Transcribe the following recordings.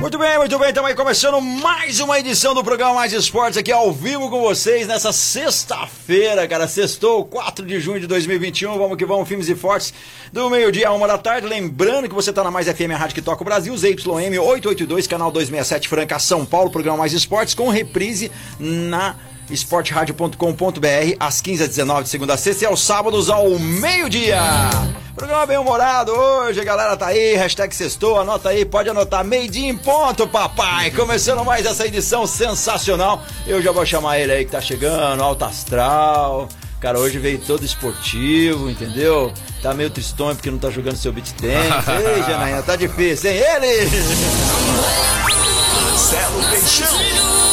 Muito bem, muito bem, estamos aí começando mais uma edição do programa Mais Esportes aqui ao vivo com vocês nessa sexta-feira, cara, sextou, 4 de junho de 2021, vamos que vamos, filmes e fortes, do meio-dia a uma da tarde, lembrando que você está na Mais FM, a rádio que toca o Brasil, ZYM 882, canal 267, Franca, São Paulo, programa Mais Esportes, com reprise na esporteradio.com.br às 15 às 19 de segunda a sexta e aos sábados ao meio-dia. Programa bem humorado hoje, a galera tá aí, hashtag sextou, anota aí, pode anotar, meio-dia em ponto, papai. Começando mais essa edição sensacional. Eu já vou chamar ele aí que tá chegando, alto astral. Cara, hoje veio todo esportivo, entendeu? Tá meio tristonho porque não tá jogando seu beat tênis. Ei, Janaína, tá difícil, hein? Ele! Marcelo Peixão.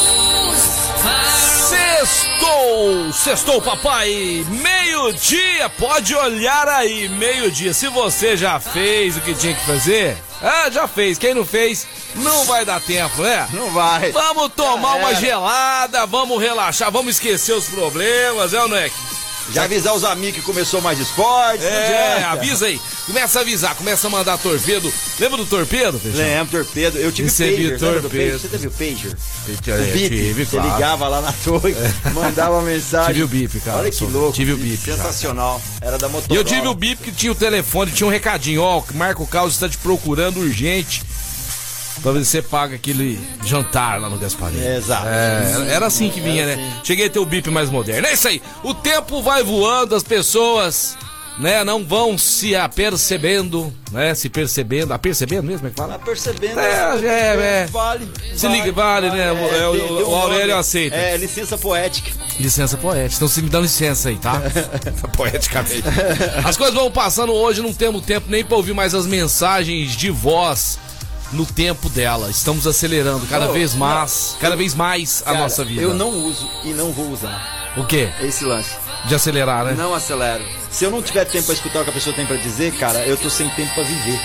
Sextou! Sextou, papai! Meio-dia! Pode olhar aí, meio-dia. Se você já fez o que tinha que fazer, ah, já fez. Quem não fez, não vai dar tempo, né? Não vai. Vamos tomar uma gelada, vamos relaxar, vamos esquecer os problemas, é ou não é? Já avisar os amigos que começou mais esporte. É, avisa aí. Começa a avisar, começa a mandar torpedo. Lembra do torpedo, Feijão? Lembro, torpedo. Eu tive Recebi pager. torpedo. pager? Você teve o pager? É, o bip. tive, Você claro. ligava lá na torre, mandava mensagem. Tive o bip, cara. Olha que Sou- louco. tive o bip. Sensacional. Era da E Motorola. eu tive o bip que tinha o telefone, tinha um recadinho, ó, que Marco Carlos está te procurando urgente pra ver se você paga aquele jantar lá no Gasparinho. Exato. É, era- assim que vinha, né? Cheguei a ter o bip mais moderno. É isso aí. O tempo vai voando, as pessoas, né, não vão se apercebendo, né, se percebendo, apercebendo mesmo, é que fala? Tá percebendo? É, é, é. Vale. Se liga, vale, né? O- é, o- deu- deu o Aurélio nome. aceita. É, licença poética. Licença poética. Então você me dá licença aí, tá? Poeticamente. As coisas vão passando hoje, não temos tempo nem pra ouvir mais as mensagens de voz no tempo dela. Estamos acelerando cada Oh, vez mais, cada vez mais a Cara, nossa vida. Eu não uso e não vou usar O quê? esse lance. De acelerar, né? Não acelero. Se eu não tiver tempo pra escutar o que a pessoa tem pra dizer, cara, eu tô sem tempo pra viver.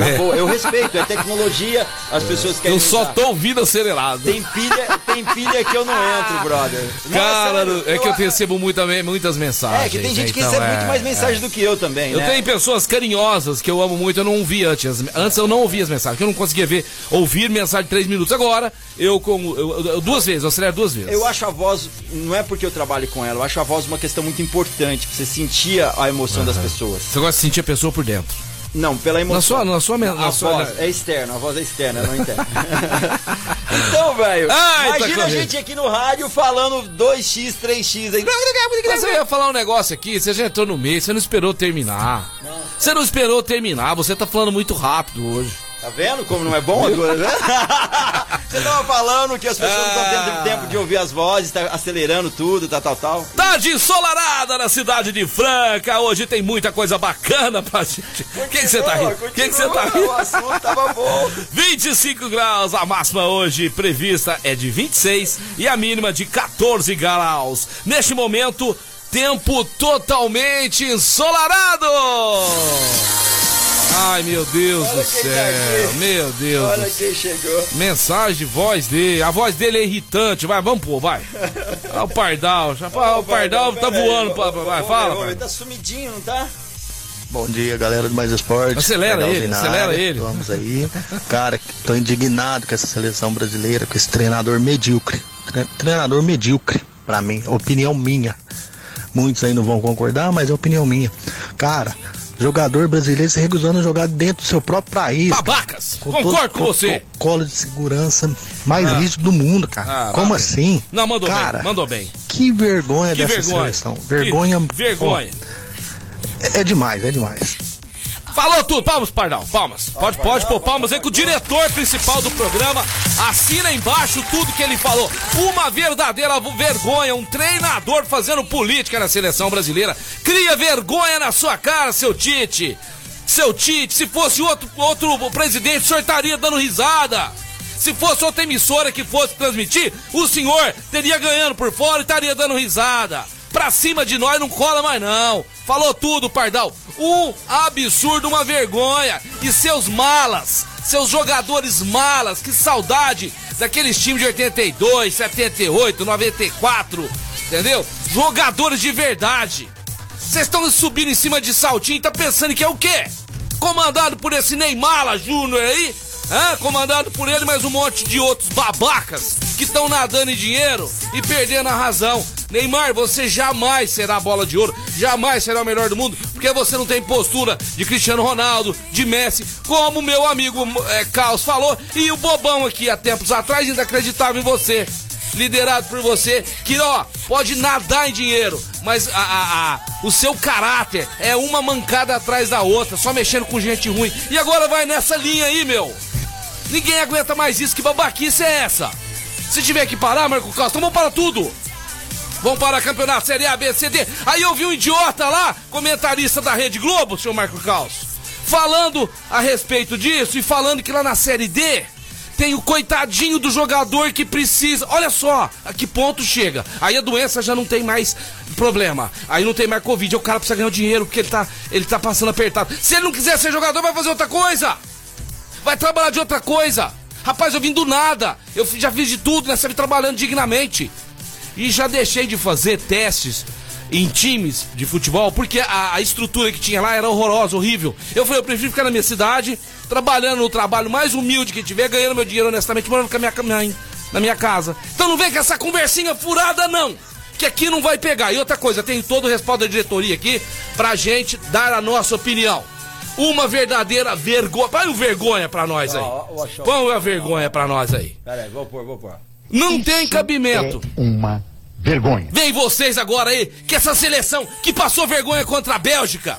É. eu respeito, é tecnologia, as pessoas querem Eu só usar. tô ouvindo acelerado. Tem pilha, tem pilha que eu não entro, brother. Não, Cara, é que eu recebo muita, muitas mensagens. É, que tem gente né? que Então, recebe é, muito mais é. mensagem do que eu também, Eu né? tenho pessoas carinhosas que eu amo muito, eu não ouvi antes. Antes eu não ouvia as mensagens, porque eu não conseguia ver, ouvir mensagem de três minutos. Agora, eu como. eu- eu- duas vezes, eu acelero duas vezes. Eu acho a voz, não é porque eu trabalho com ela, eu acho a voz uma questão muito importante, pra você sentir a emoção das pessoas. Você gosta de sentir a pessoa por dentro. Não, pela emoção. Na sua- na sua- na a sua- voz é externa, a voz é externa, não interna. então, velho, tá imagina a correndo. gente aqui no rádio falando 2x, 3x aí. Mas eu ia falar um negócio aqui, você já entrou no meio, você não esperou terminar. Você não esperou terminar, você tá falando muito rápido hoje. Tá vendo como não é bom agora, né? Você tava falando que as pessoas não estão Ah. tendo tempo de ouvir as vozes, tá acelerando tudo, tal, tal, tal. Tarde ensolarada na cidade de Franca, hoje tem muita coisa bacana pra gente. O que você tá rindo? O que você tá Continua, O rindo? assunto tava bom. 25 graus, a máxima hoje prevista é de 26 e a mínima de 14 graus. Neste momento, tempo totalmente ensolarado! Ai, meu Deus Olha do tá céu, aqui. meu Deus Olha do céu. quem chegou. Mensagem de voz dele, a voz dele é irritante, vai, vamos pôr, vai. Olha o Pardal, já, ah, o Pardal tá aí, voando, pra, ô, vai, fala, Pardal. tá sumidinho, não tá? Bom dia, galera do Mais Esporte. Acelera Legalzinho ele, acelera área. ele. Vamos aí. Cara, tô indignado com essa seleção brasileira, com esse treinador medíocre. Tre- Treinador medíocre, pra mim. Opinião minha. Muitos aí não vão concordar, mas é opinião minha. Cara, jogador brasileiro se recusando a jogar dentro do seu próprio país. Babacas, Com concordo com você. protocolo de segurança mais rígido do mundo, cara. Ah, Como assim? Não, mandou cara, bem, mandou bem. Que vergonha Que dessa vergonha. seleção. Vergonha. Que vergonha. Pô, é demais, é demais. Falou tudo, palmas, Pardal, palmas. Pode, pode pôr palmas aí que o diretor principal do programa assina embaixo tudo que ele falou. Uma verdadeira vergonha, um treinador fazendo política na seleção brasileira. Cria vergonha na sua cara, seu Tite. Seu Tite, se fosse outro, outro presidente, o senhor estaria dando risada. Se fosse outra emissora que fosse transmitir, o senhor teria ganhando por fora e estaria dando risada. Pra cima de nós não cola mais não. Falou tudo, Pardal. Um absurdo, uma vergonha. E seus malas, seus jogadores malas, que saudade daqueles times de 82, 78, 94, entendeu? Jogadores de verdade. Vocês estão subindo em cima de saltinho e tá pensando que é o quê? Comandado por esse Neymar Júnior aí? Hã? Comandado por ele, mais um monte de outros babacas que estão nadando em dinheiro e perdendo a razão. Neymar, você jamais será a bola de ouro, jamais será o melhor do mundo, porque você não tem postura de Cristiano Ronaldo, de Messi, como meu amigo é, Carlos falou, e o bobão aqui há tempos atrás ainda acreditava em você liderado por você, que ó, pode nadar em dinheiro, mas a, a, a, o seu caráter é uma mancada atrás da outra, só mexendo com gente ruim. E agora vai nessa linha aí, meu. Ninguém aguenta mais isso, que babaquice é essa? Se tiver que parar, Marco então vamos para tudo. Vamos para campeonato Série A, B, C, D. Aí eu vi um idiota lá, comentarista da Rede Globo, senhor Marco Carlos, falando a respeito disso e falando que lá na Série D tem o coitadinho do jogador que precisa. Olha só a que ponto chega. Aí a doença já não tem mais problema. Aí não tem mais Covid. O cara precisa ganhar o dinheiro porque ele tá, ele tá passando apertado. Se ele não quiser ser jogador, vai fazer outra coisa. Vai trabalhar de outra coisa. Rapaz, eu vim do nada. Eu já fiz de tudo nessa vida trabalhando dignamente. E já deixei de fazer testes em times de futebol, porque a, a, estrutura que tinha lá era horrorosa, horrível. Eu falei, eu prefiro ficar na minha cidade, trabalhando no trabalho mais humilde que tiver, ganhando meu dinheiro honestamente, morando com a minha mãe, na minha casa. Então não vem com essa conversinha furada, não! Que aqui não vai pegar. E outra coisa, tem todo o respaldo da diretoria aqui pra gente dar a nossa opinião. Uma verdadeira vergonha. Põe o vergonha pra nós aí. Põe a vergonha pra nós aí. Pera aí, vou pôr, vou pôr. Não Isso tem cabimento. É uma vergonha. Vem vocês agora aí, que essa seleção que passou vergonha contra a Bélgica.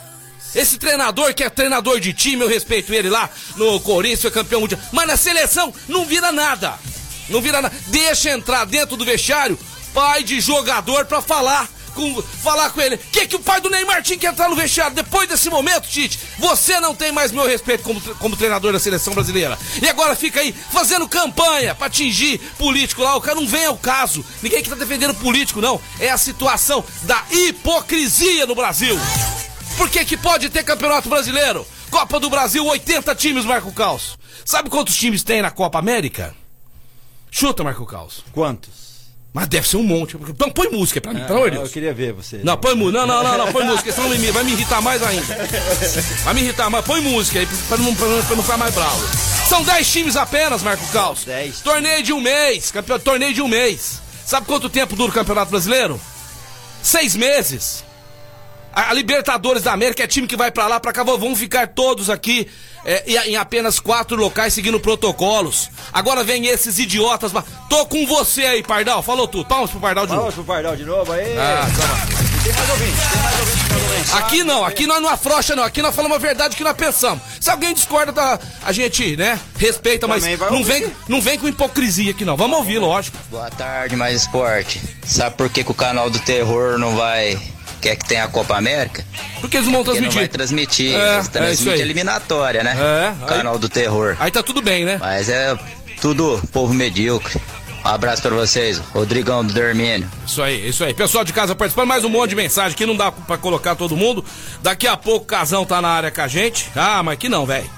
Esse treinador que é treinador de time, eu respeito ele lá no Corinthians, foi campeão mundial. Mas na seleção não vira nada. Não vira nada. Deixa entrar dentro do vestiário pai de jogador pra falar com, falar com ele. Que que o pai do Neymar tinha que entrar no vestiário? Depois desse momento, Tite, você não tem mais meu respeito como, como treinador da seleção brasileira. E agora fica aí fazendo campanha pra atingir político lá. O cara não vem ao caso. Ninguém que tá defendendo político, não. É a situação da hipocrisia no Brasil. Por que que pode ter campeonato brasileiro? Copa do Brasil, 80 times, Marco Caos. Sabe quantos times tem na Copa América? Chuta, Marco Caos. Quantos? Mas deve ser um monte. Então põe música pra mim, pelo amor de Deus. Eu queria ver você. Não, põe música. Não, não, não, não, põe música, senão vai me irritar mais ainda. Vai me irritar mais. Põe música aí pra não, pra, pra não ficar mais bravo. São 10 times apenas, Marco Caos. 10. Torneio de um mês. Campeão, torneio de um mês. Sabe quanto tempo dura o Campeonato Brasileiro? Seis meses. A, a Libertadores da América é time que vai para lá, para cá, vão ficar todos aqui é, em apenas quatro locais seguindo protocolos. Agora vem esses idiotas. Tô com você aí, Pardal. Falou tudo. Palmas pro Pardal de novo. Palmas pro Pardal de novo aí. Ah, tá tem mais ouvintes, tem mais ouvintes Aqui não, aqui nós não afrouxa não, aqui nós falamos a verdade que nós pensamos. Se alguém discorda da. A gente, né, respeita, mas não vem, não vem com hipocrisia aqui não. Vamos ouvir, lógico. Boa tarde, mais esporte. Sabe por que, que o canal do terror não vai quer que tenha a Copa América? Porque eles não vão transmitir. Não vai transmitir, é, eles transmitem é eliminatória, né? É, Canal aí, do terror. Aí tá tudo bem, né? Mas é tudo povo medíocre. Um abraço pra vocês, Rodrigão do Dormínio. Isso aí, isso aí. Pessoal de casa participando, mais um monte de mensagem que não dá pra colocar todo mundo. Daqui a pouco o Casão tá na área com a gente. Ah, mas que não, velho.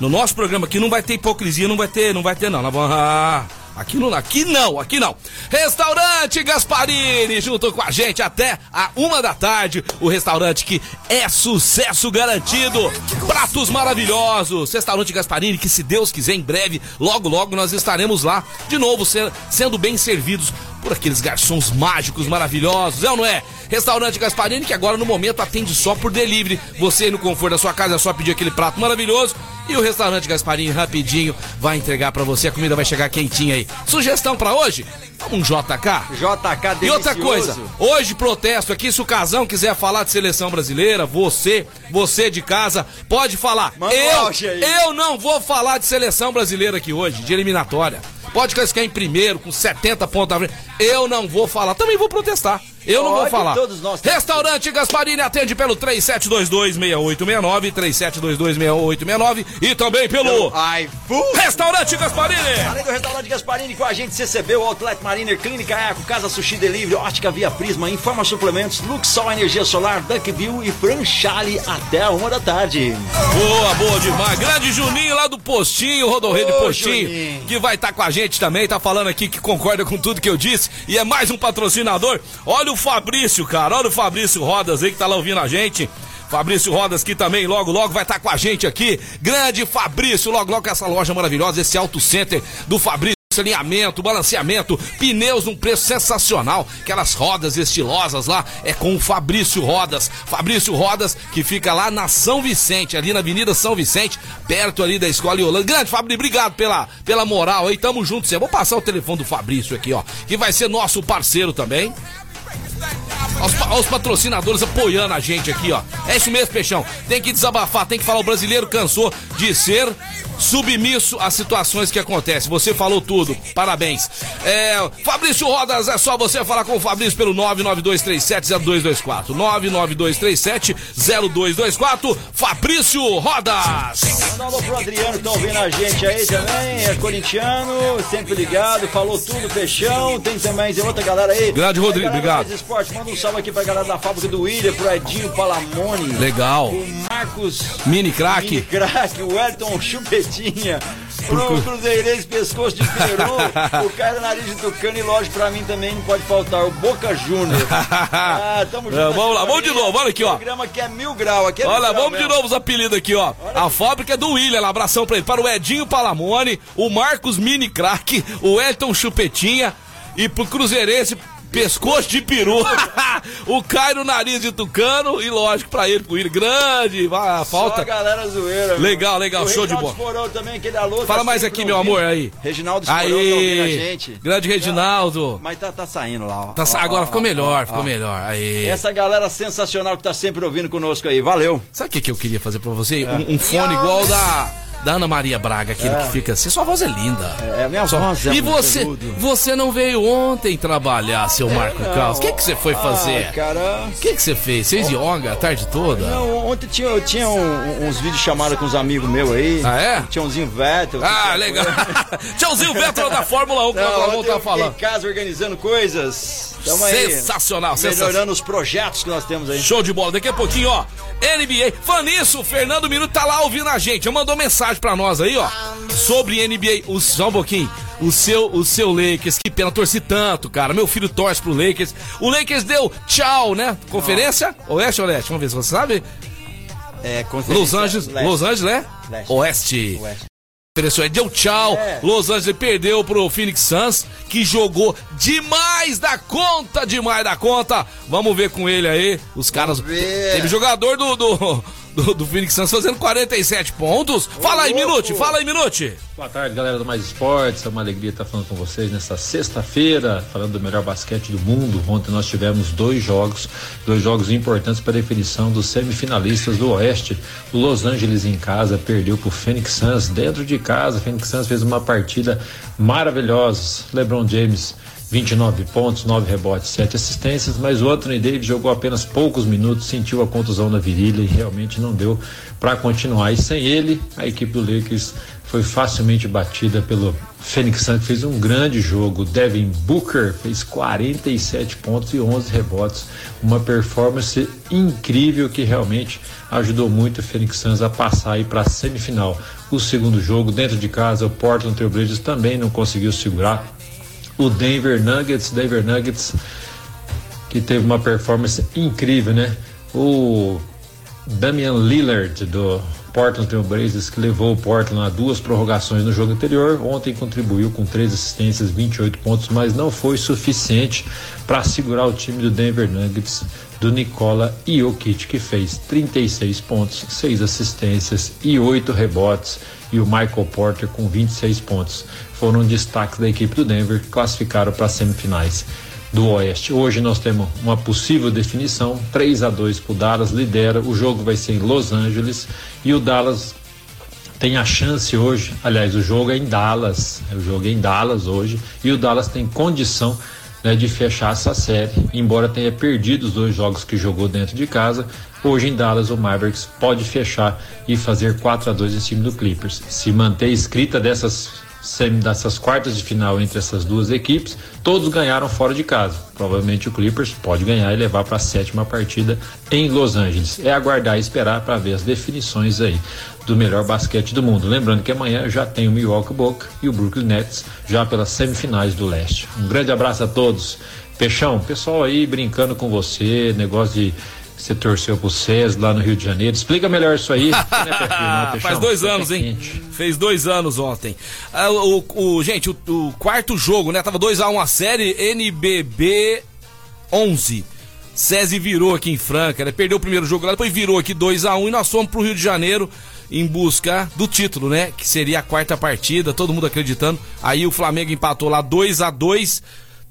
No nosso programa aqui não vai ter hipocrisia, não vai ter, não vai ter não. Nós vamos... Ah. Aqui não, aqui não, aqui não. Restaurante Gasparini, junto com a gente até a uma da tarde. O restaurante que é sucesso garantido. Pratos maravilhosos. Restaurante Gasparini, que se Deus quiser, em breve, logo, logo nós estaremos lá de novo, sendo bem servidos por aqueles garçons mágicos maravilhosos, é ou não é? Restaurante Gasparini, que agora no momento atende só por delivery. Você no conforto da sua casa é só pedir aquele prato maravilhoso e o restaurante Gasparini rapidinho vai entregar para você, a comida vai chegar quentinha aí. Sugestão para hoje? Um JK? JK delicioso. E outra coisa, hoje protesto aqui, se o Casão quiser falar de seleção brasileira, você, você de casa, pode falar. Manda eu, eu não vou falar de seleção brasileira aqui hoje, de eliminatória. Pode classificar em primeiro, com 70 pontos na frente. Eu não vou falar. Também vou protestar. Eu não vou falar. todos nós temos. Restaurante Gasparini atende pelo 37226869, 37226869 e também pelo iFood. Restaurante Gasparini. Além do restaurante Gasparini com a gente CCB, o Outlet Mariner, Clínica Eco, Casa Sushi Delivery, Ótica Via Prisma, Informa Suplementos, Luxol Energia Solar, Duckville e Franchale até a uma da tarde. Boa, boa demais. Grande Juninho lá do Postinho, Rodorreio Ô, Postinho, Juninho. que vai estar com a gente também, tá falando aqui que concorda com tudo que eu disse e é mais um patrocinador. Olha o Fabrício, cara, olha o Fabrício Rodas aí que tá lá ouvindo a gente. Fabrício Rodas que também logo logo vai estar com a gente aqui. Grande Fabrício, logo logo com essa loja maravilhosa, esse Auto Center do Fabrício. Alinhamento, balanceamento, pneus num preço sensacional. Aquelas rodas estilosas lá é com o Fabrício Rodas. Fabrício Rodas que fica lá na São Vicente, ali na Avenida São Vicente, perto ali da Escola Iolanda. Grande Fabrício, obrigado pela, pela moral aí. Tamo junto, você. Vou passar o telefone do Fabrício aqui, ó, que vai ser nosso parceiro também. Os, pa- os patrocinadores apoiando a gente aqui, ó. É isso mesmo, Peixão. Tem que desabafar, tem que falar. O brasileiro cansou de ser submisso às situações que acontecem. Você falou tudo. Parabéns. É, Fabrício Rodas, é só você falar com o Fabrício pelo 992370224. 992370224. Fabrício Rodas. Mandar um alô pro Adriano que tá ouvindo a gente aí também, é corintiano, sempre ligado, falou tudo, Peixão, tem também, tem outra galera aí. Grande Rodrigo, obrigado. Esporte, manda um salve aqui pra galera da fábrica do William, pro Edinho Palamone. Legal. O Marcos Mini craque. Mini craque, o Elton Chupetinha, o Cruzeirense Pescoço de Peru, o cara Nariz de Tucano e lógico pra mim também não pode faltar, o Boca Júnior. Ah, tamo junto. É, vamos lá, aqui, vamos de novo, olha aqui, ó. O programa aqui é mil grau, aqui é Olha, grau vamos de mesmo. novo os apelidos aqui, ó. A fábrica é do William, abração pra ele. Para o Edinho Palamone, o Marcos Mini Crack, o Elton Chupetinha e pro Cruzeirense Pescoço de Peru. o Cairo Nariz de Tucano e lógico pra ele, pro William. Grande, vai, Só a falta. galera zoeira. Legal, legal, O show de bola. Esporão também, aquele alô. Fala tá mais aqui, meu amor, aí. Reginaldo Esporão tá a Aí, gente. grande Reginaldo. Mas tá, tá saindo lá, ó. Tá Ó, agora ó, ficou melhor, ficou melhor. Aí. Essa galera sensacional que tá sempre ouvindo conosco aí. Valeu. Sabe o que, que eu queria fazer pra você? Um, um fone igual da, da Ana Maria Braga, aquele que fica assim. Sua voz é linda. É, a minha voz é E você, peludo. você não veio ontem trabalhar, seu Marco não. Carlos? O que, que você foi fazer? Ah, cara. O que, que você fez? Fez yoga a tarde toda? Não, ontem tinha, eu tinha um- uns vídeos chamados com uns amigos meus aí. Ah, é? Tchãozinho Vettel. Ah, legal. Tchauzinho Vettel da Fórmula 1 que nós Não, vamos eu estar falando. em casa organizando coisas. Tamo aí. Sensacional, sensacional. Melhorando os projetos que nós temos aí. Show de bola. Daqui a pouquinho, ó. NBA. Falando nisso, o Fernando Minuto tá lá ouvindo a gente. Mandou mensagem pra nós aí, ó. Sobre NBA. O, só um pouquinho. O seu, o seu Lakers, que pena, torci tanto, cara. Meu filho torce pro Lakers. O Lakers deu tchau, né? Conferência? Oeste ou leste? Vamos ver se você sabe. É, Los Angeles, Leste. Los Angeles, né? Leste. Oeste. Oeste. Ofereceu, deu tchau. É. Los Angeles perdeu pro Phoenix Suns, que jogou demais da conta, demais da conta. Vamos ver com ele aí. Os caras. Teve jogador do, do, do, do Phoenix Suns fazendo 47 pontos. fala aí. Minute, fala aí, Minute. Boa tarde, galera do Mais Esportes. É uma alegria estar falando com vocês nessa sexta-feira, falando do melhor basquete do mundo. Ontem nós tivemos dois jogos, dois jogos importantes para a definição dos semifinalistas do Oeste. O Los Angeles em casa perdeu para o Phoenix Suns dentro de casa. O Phoenix Suns fez uma partida maravilhosa. LeBron James 29 pontos, 9 rebotes, 7 assistências, mas o Anthony Davis jogou apenas poucos minutos, sentiu a contusão na virilha e realmente não deu para continuar. E sem ele, a equipe do Lakers foi facilmente batida pelo Phoenix Suns, que fez um grande jogo. Devin Booker fez 47 pontos e 11 rebotes, uma performance incrível que realmente ajudou muito o Phoenix Suns a passar aí para a semifinal. O segundo jogo dentro de casa, o Portland Trail Blazers também não conseguiu segurar o Denver Nuggets, Denver Nuggets que teve uma performance incrível, né? O Damian Lillard do Portland Trail Blazers que levou o Portland a duas prorrogações no jogo anterior, ontem contribuiu com três assistências, 28 pontos, mas não foi suficiente para segurar o time do Denver Nuggets do Nikola Jokic que fez 36 pontos, 6 assistências e 8 rebotes e o Michael Porter com 26 pontos. Foram destaques da equipe do Denver, classificaram para as semifinais do Oeste. Hoje nós temos uma possível definição, 3 a 2 para Dallas, lidera. O jogo vai ser em Los Angeles e o Dallas tem a chance hoje, aliás, o jogo é em Dallas, o jogo é em Dallas hoje, e o Dallas tem condição né, de fechar essa série. Embora tenha perdido os dois jogos que jogou dentro de casa, hoje em Dallas o Mavericks pode fechar e fazer 4 a 2 em cima do Clippers. Se manter escrita dessas dessas quartas de final entre essas duas equipes, todos ganharam fora de casa. Provavelmente o Clippers pode ganhar e levar para a sétima partida em Los Angeles. É aguardar e esperar para ver as definições aí do melhor basquete do mundo. Lembrando que amanhã já tem o Milwaukee Bucks e o Brooklyn Nets já pelas semifinais do leste. Um grande abraço a todos. Peixão, pessoal aí brincando com você, negócio de você torceu pro SES lá no Rio de Janeiro. Explica melhor isso aí. né, Faz dois anos, hein? Fez dois anos ontem. Ah, o, o, gente, o, o, quarto jogo, né? Tava 2x1 um a série NBB 11. SESI virou aqui em Franca, né? Perdeu o primeiro jogo lá, depois virou aqui 2x1 um, e nós fomos pro Rio de Janeiro em busca do título, né? Que seria a quarta partida, todo mundo acreditando. Aí o Flamengo empatou lá 2 a 2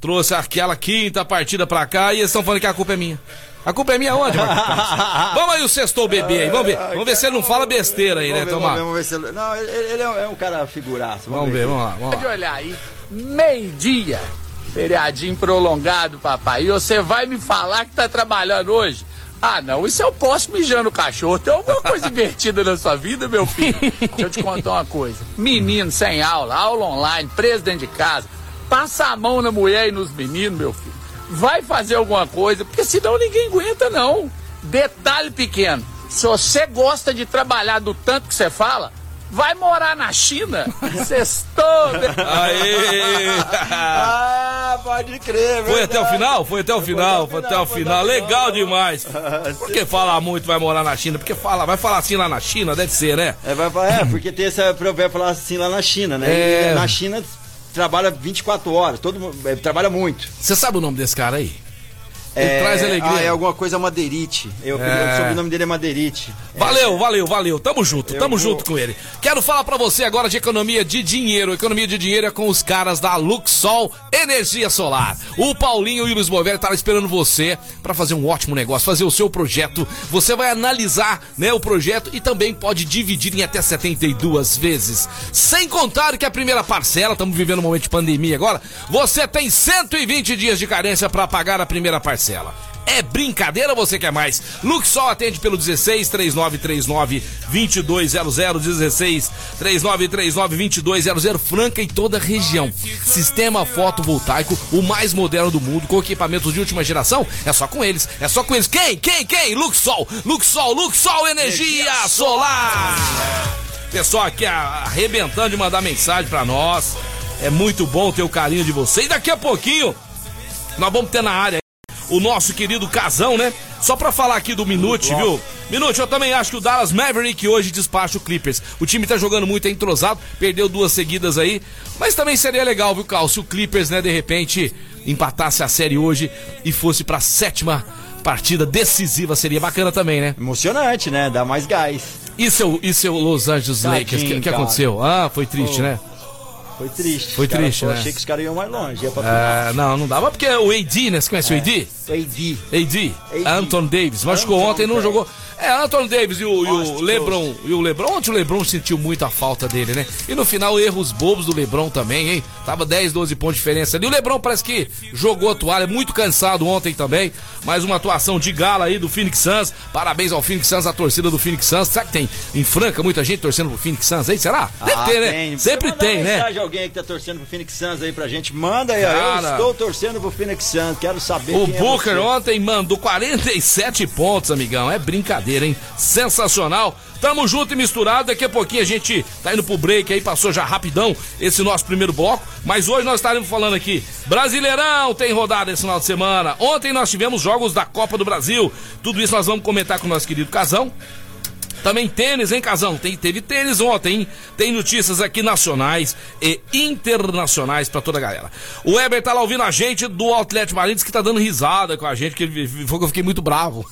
trouxe aquela quinta partida pra cá e eles estão falando que a culpa é minha. A culpa é minha onde, Vamos aí o sextou bebê aí, vamos ver. Vamos ver se ele não fala besteira aí, né, Tomar? Vamos ver se ele... Não, ele, ele é um cara figuraço. Vamos, vamos ver, vamos lá. Vamos Pode olhar aí, meio-dia, feriadinho prolongado, papai. E você vai me falar que tá trabalhando hoje? Ah, não, isso eu posso mijar no cachorro. Tem alguma coisa divertida na sua vida, meu filho? Deixa eu te contar uma coisa. Menino sem aula, aula online, preso dentro de casa. Passa a mão na mulher e nos meninos, meu filho vai fazer alguma coisa, porque senão ninguém aguenta, não. Detalhe pequeno: se você gosta de trabalhar do tanto que você fala, vai morar na China. Sextou. Né? Aê! ah, pode crer, Foi até o final? Foi até o final, foi até o final. Legal demais. Por que falar muito vai morar na China? Porque fala, vai falar assim lá na China, deve ser, né? É, vai, é porque tem esse provérbio falar assim lá na China, né? É... Na China trabalha 24 horas, todo é, trabalha muito. Você sabe o nome desse cara aí? Ele é, traz alegria. Ah, é alguma coisa Madeirite. Eu, é. O sobrenome dele é Madeirite. Valeu, é. valeu, valeu. Tamo junto, tamo vou... junto com ele. Quero falar para você agora de economia de dinheiro. Economia de dinheiro é com os caras da Luxol Energia Solar. O Paulinho e o Luiz Movelli estavam esperando você para fazer um ótimo negócio, fazer o seu projeto. Você vai analisar né, o projeto e também pode dividir em até 72 vezes. Sem contar que a primeira parcela, estamos vivendo um momento de pandemia agora, você tem 120 dias de carência para pagar a primeira parcela parcela. É brincadeira você quer mais? Luxol atende pelo 16 3939 2200 16 3939 2200 Franca em toda a região. Sistema fotovoltaico, o mais moderno do mundo, com equipamentos de última geração. É só com eles. É só com eles. Quem? Quem? Quem? Luxol. Luxol, Luxol Energia Solar. Pessoal aqui arrebentando de mandar mensagem para nós. É muito bom ter o carinho de vocês. Daqui a pouquinho nós vamos ter na área o nosso querido Casão, né? Só pra falar aqui do Minute, viu? Minute, eu também acho que o Dallas Maverick hoje despacha o Clippers. O time tá jogando muito, é entrosado, perdeu duas seguidas aí. Mas também seria legal, viu, Carl? Se o Clippers, né, de repente, empatasse a série hoje e fosse pra sétima partida decisiva, seria bacana também, né? Emocionante, né? Dá mais gás. E seu, e seu Los Angeles Lakers? O que, que aconteceu? Ah, foi triste, oh. né? Foi triste. Foi triste, né? Eu achei que os caras iam mais longe. Ia é, não, não dava porque o AD, né? Você conhece é, o AD? AD. AD. AD. Anton Davis. Machucou ontem, não jogou. É, Anthony Davis e o, e o LeBron. E o LeBron. Ontem o LeBron sentiu muito a falta dele, né? E no final, erros bobos do LeBron também, hein? Tava 10, 12 pontos de diferença ali. O LeBron parece que jogou a toalha, muito cansado ontem também. Mais uma atuação de gala aí do Phoenix Suns. Parabéns ao Phoenix Suns, a torcida do Phoenix Suns. Será que tem em Franca muita gente torcendo pro Phoenix Suns aí? Será? Deve ah, ter, né? Tem. Sempre tem, né? Alguém que tá torcendo pro Phoenix Suns aí pra gente. Manda aí, Cara, eu estou torcendo pro Phoenix Suns. Quero saber O é Booker é ontem mandou 47 pontos, amigão. É brincadeira, hein? Sensacional sensacional. Tamo junto e misturado. Daqui a pouquinho a gente tá indo pro break aí, passou já rapidão esse nosso primeiro bloco. Mas hoje nós estaremos falando aqui. Brasileirão tem rodada esse final de semana. Ontem nós tivemos jogos da Copa do Brasil. Tudo isso nós vamos comentar com o nosso querido Casão. Também tênis, hein, Casão? Tem, teve tênis ontem, hein? Tem notícias aqui nacionais e internacionais para toda a galera. O Weber tá lá ouvindo a gente do Outlet Marines que tá dando risada com a gente, que ele falou que eu fiquei muito bravo.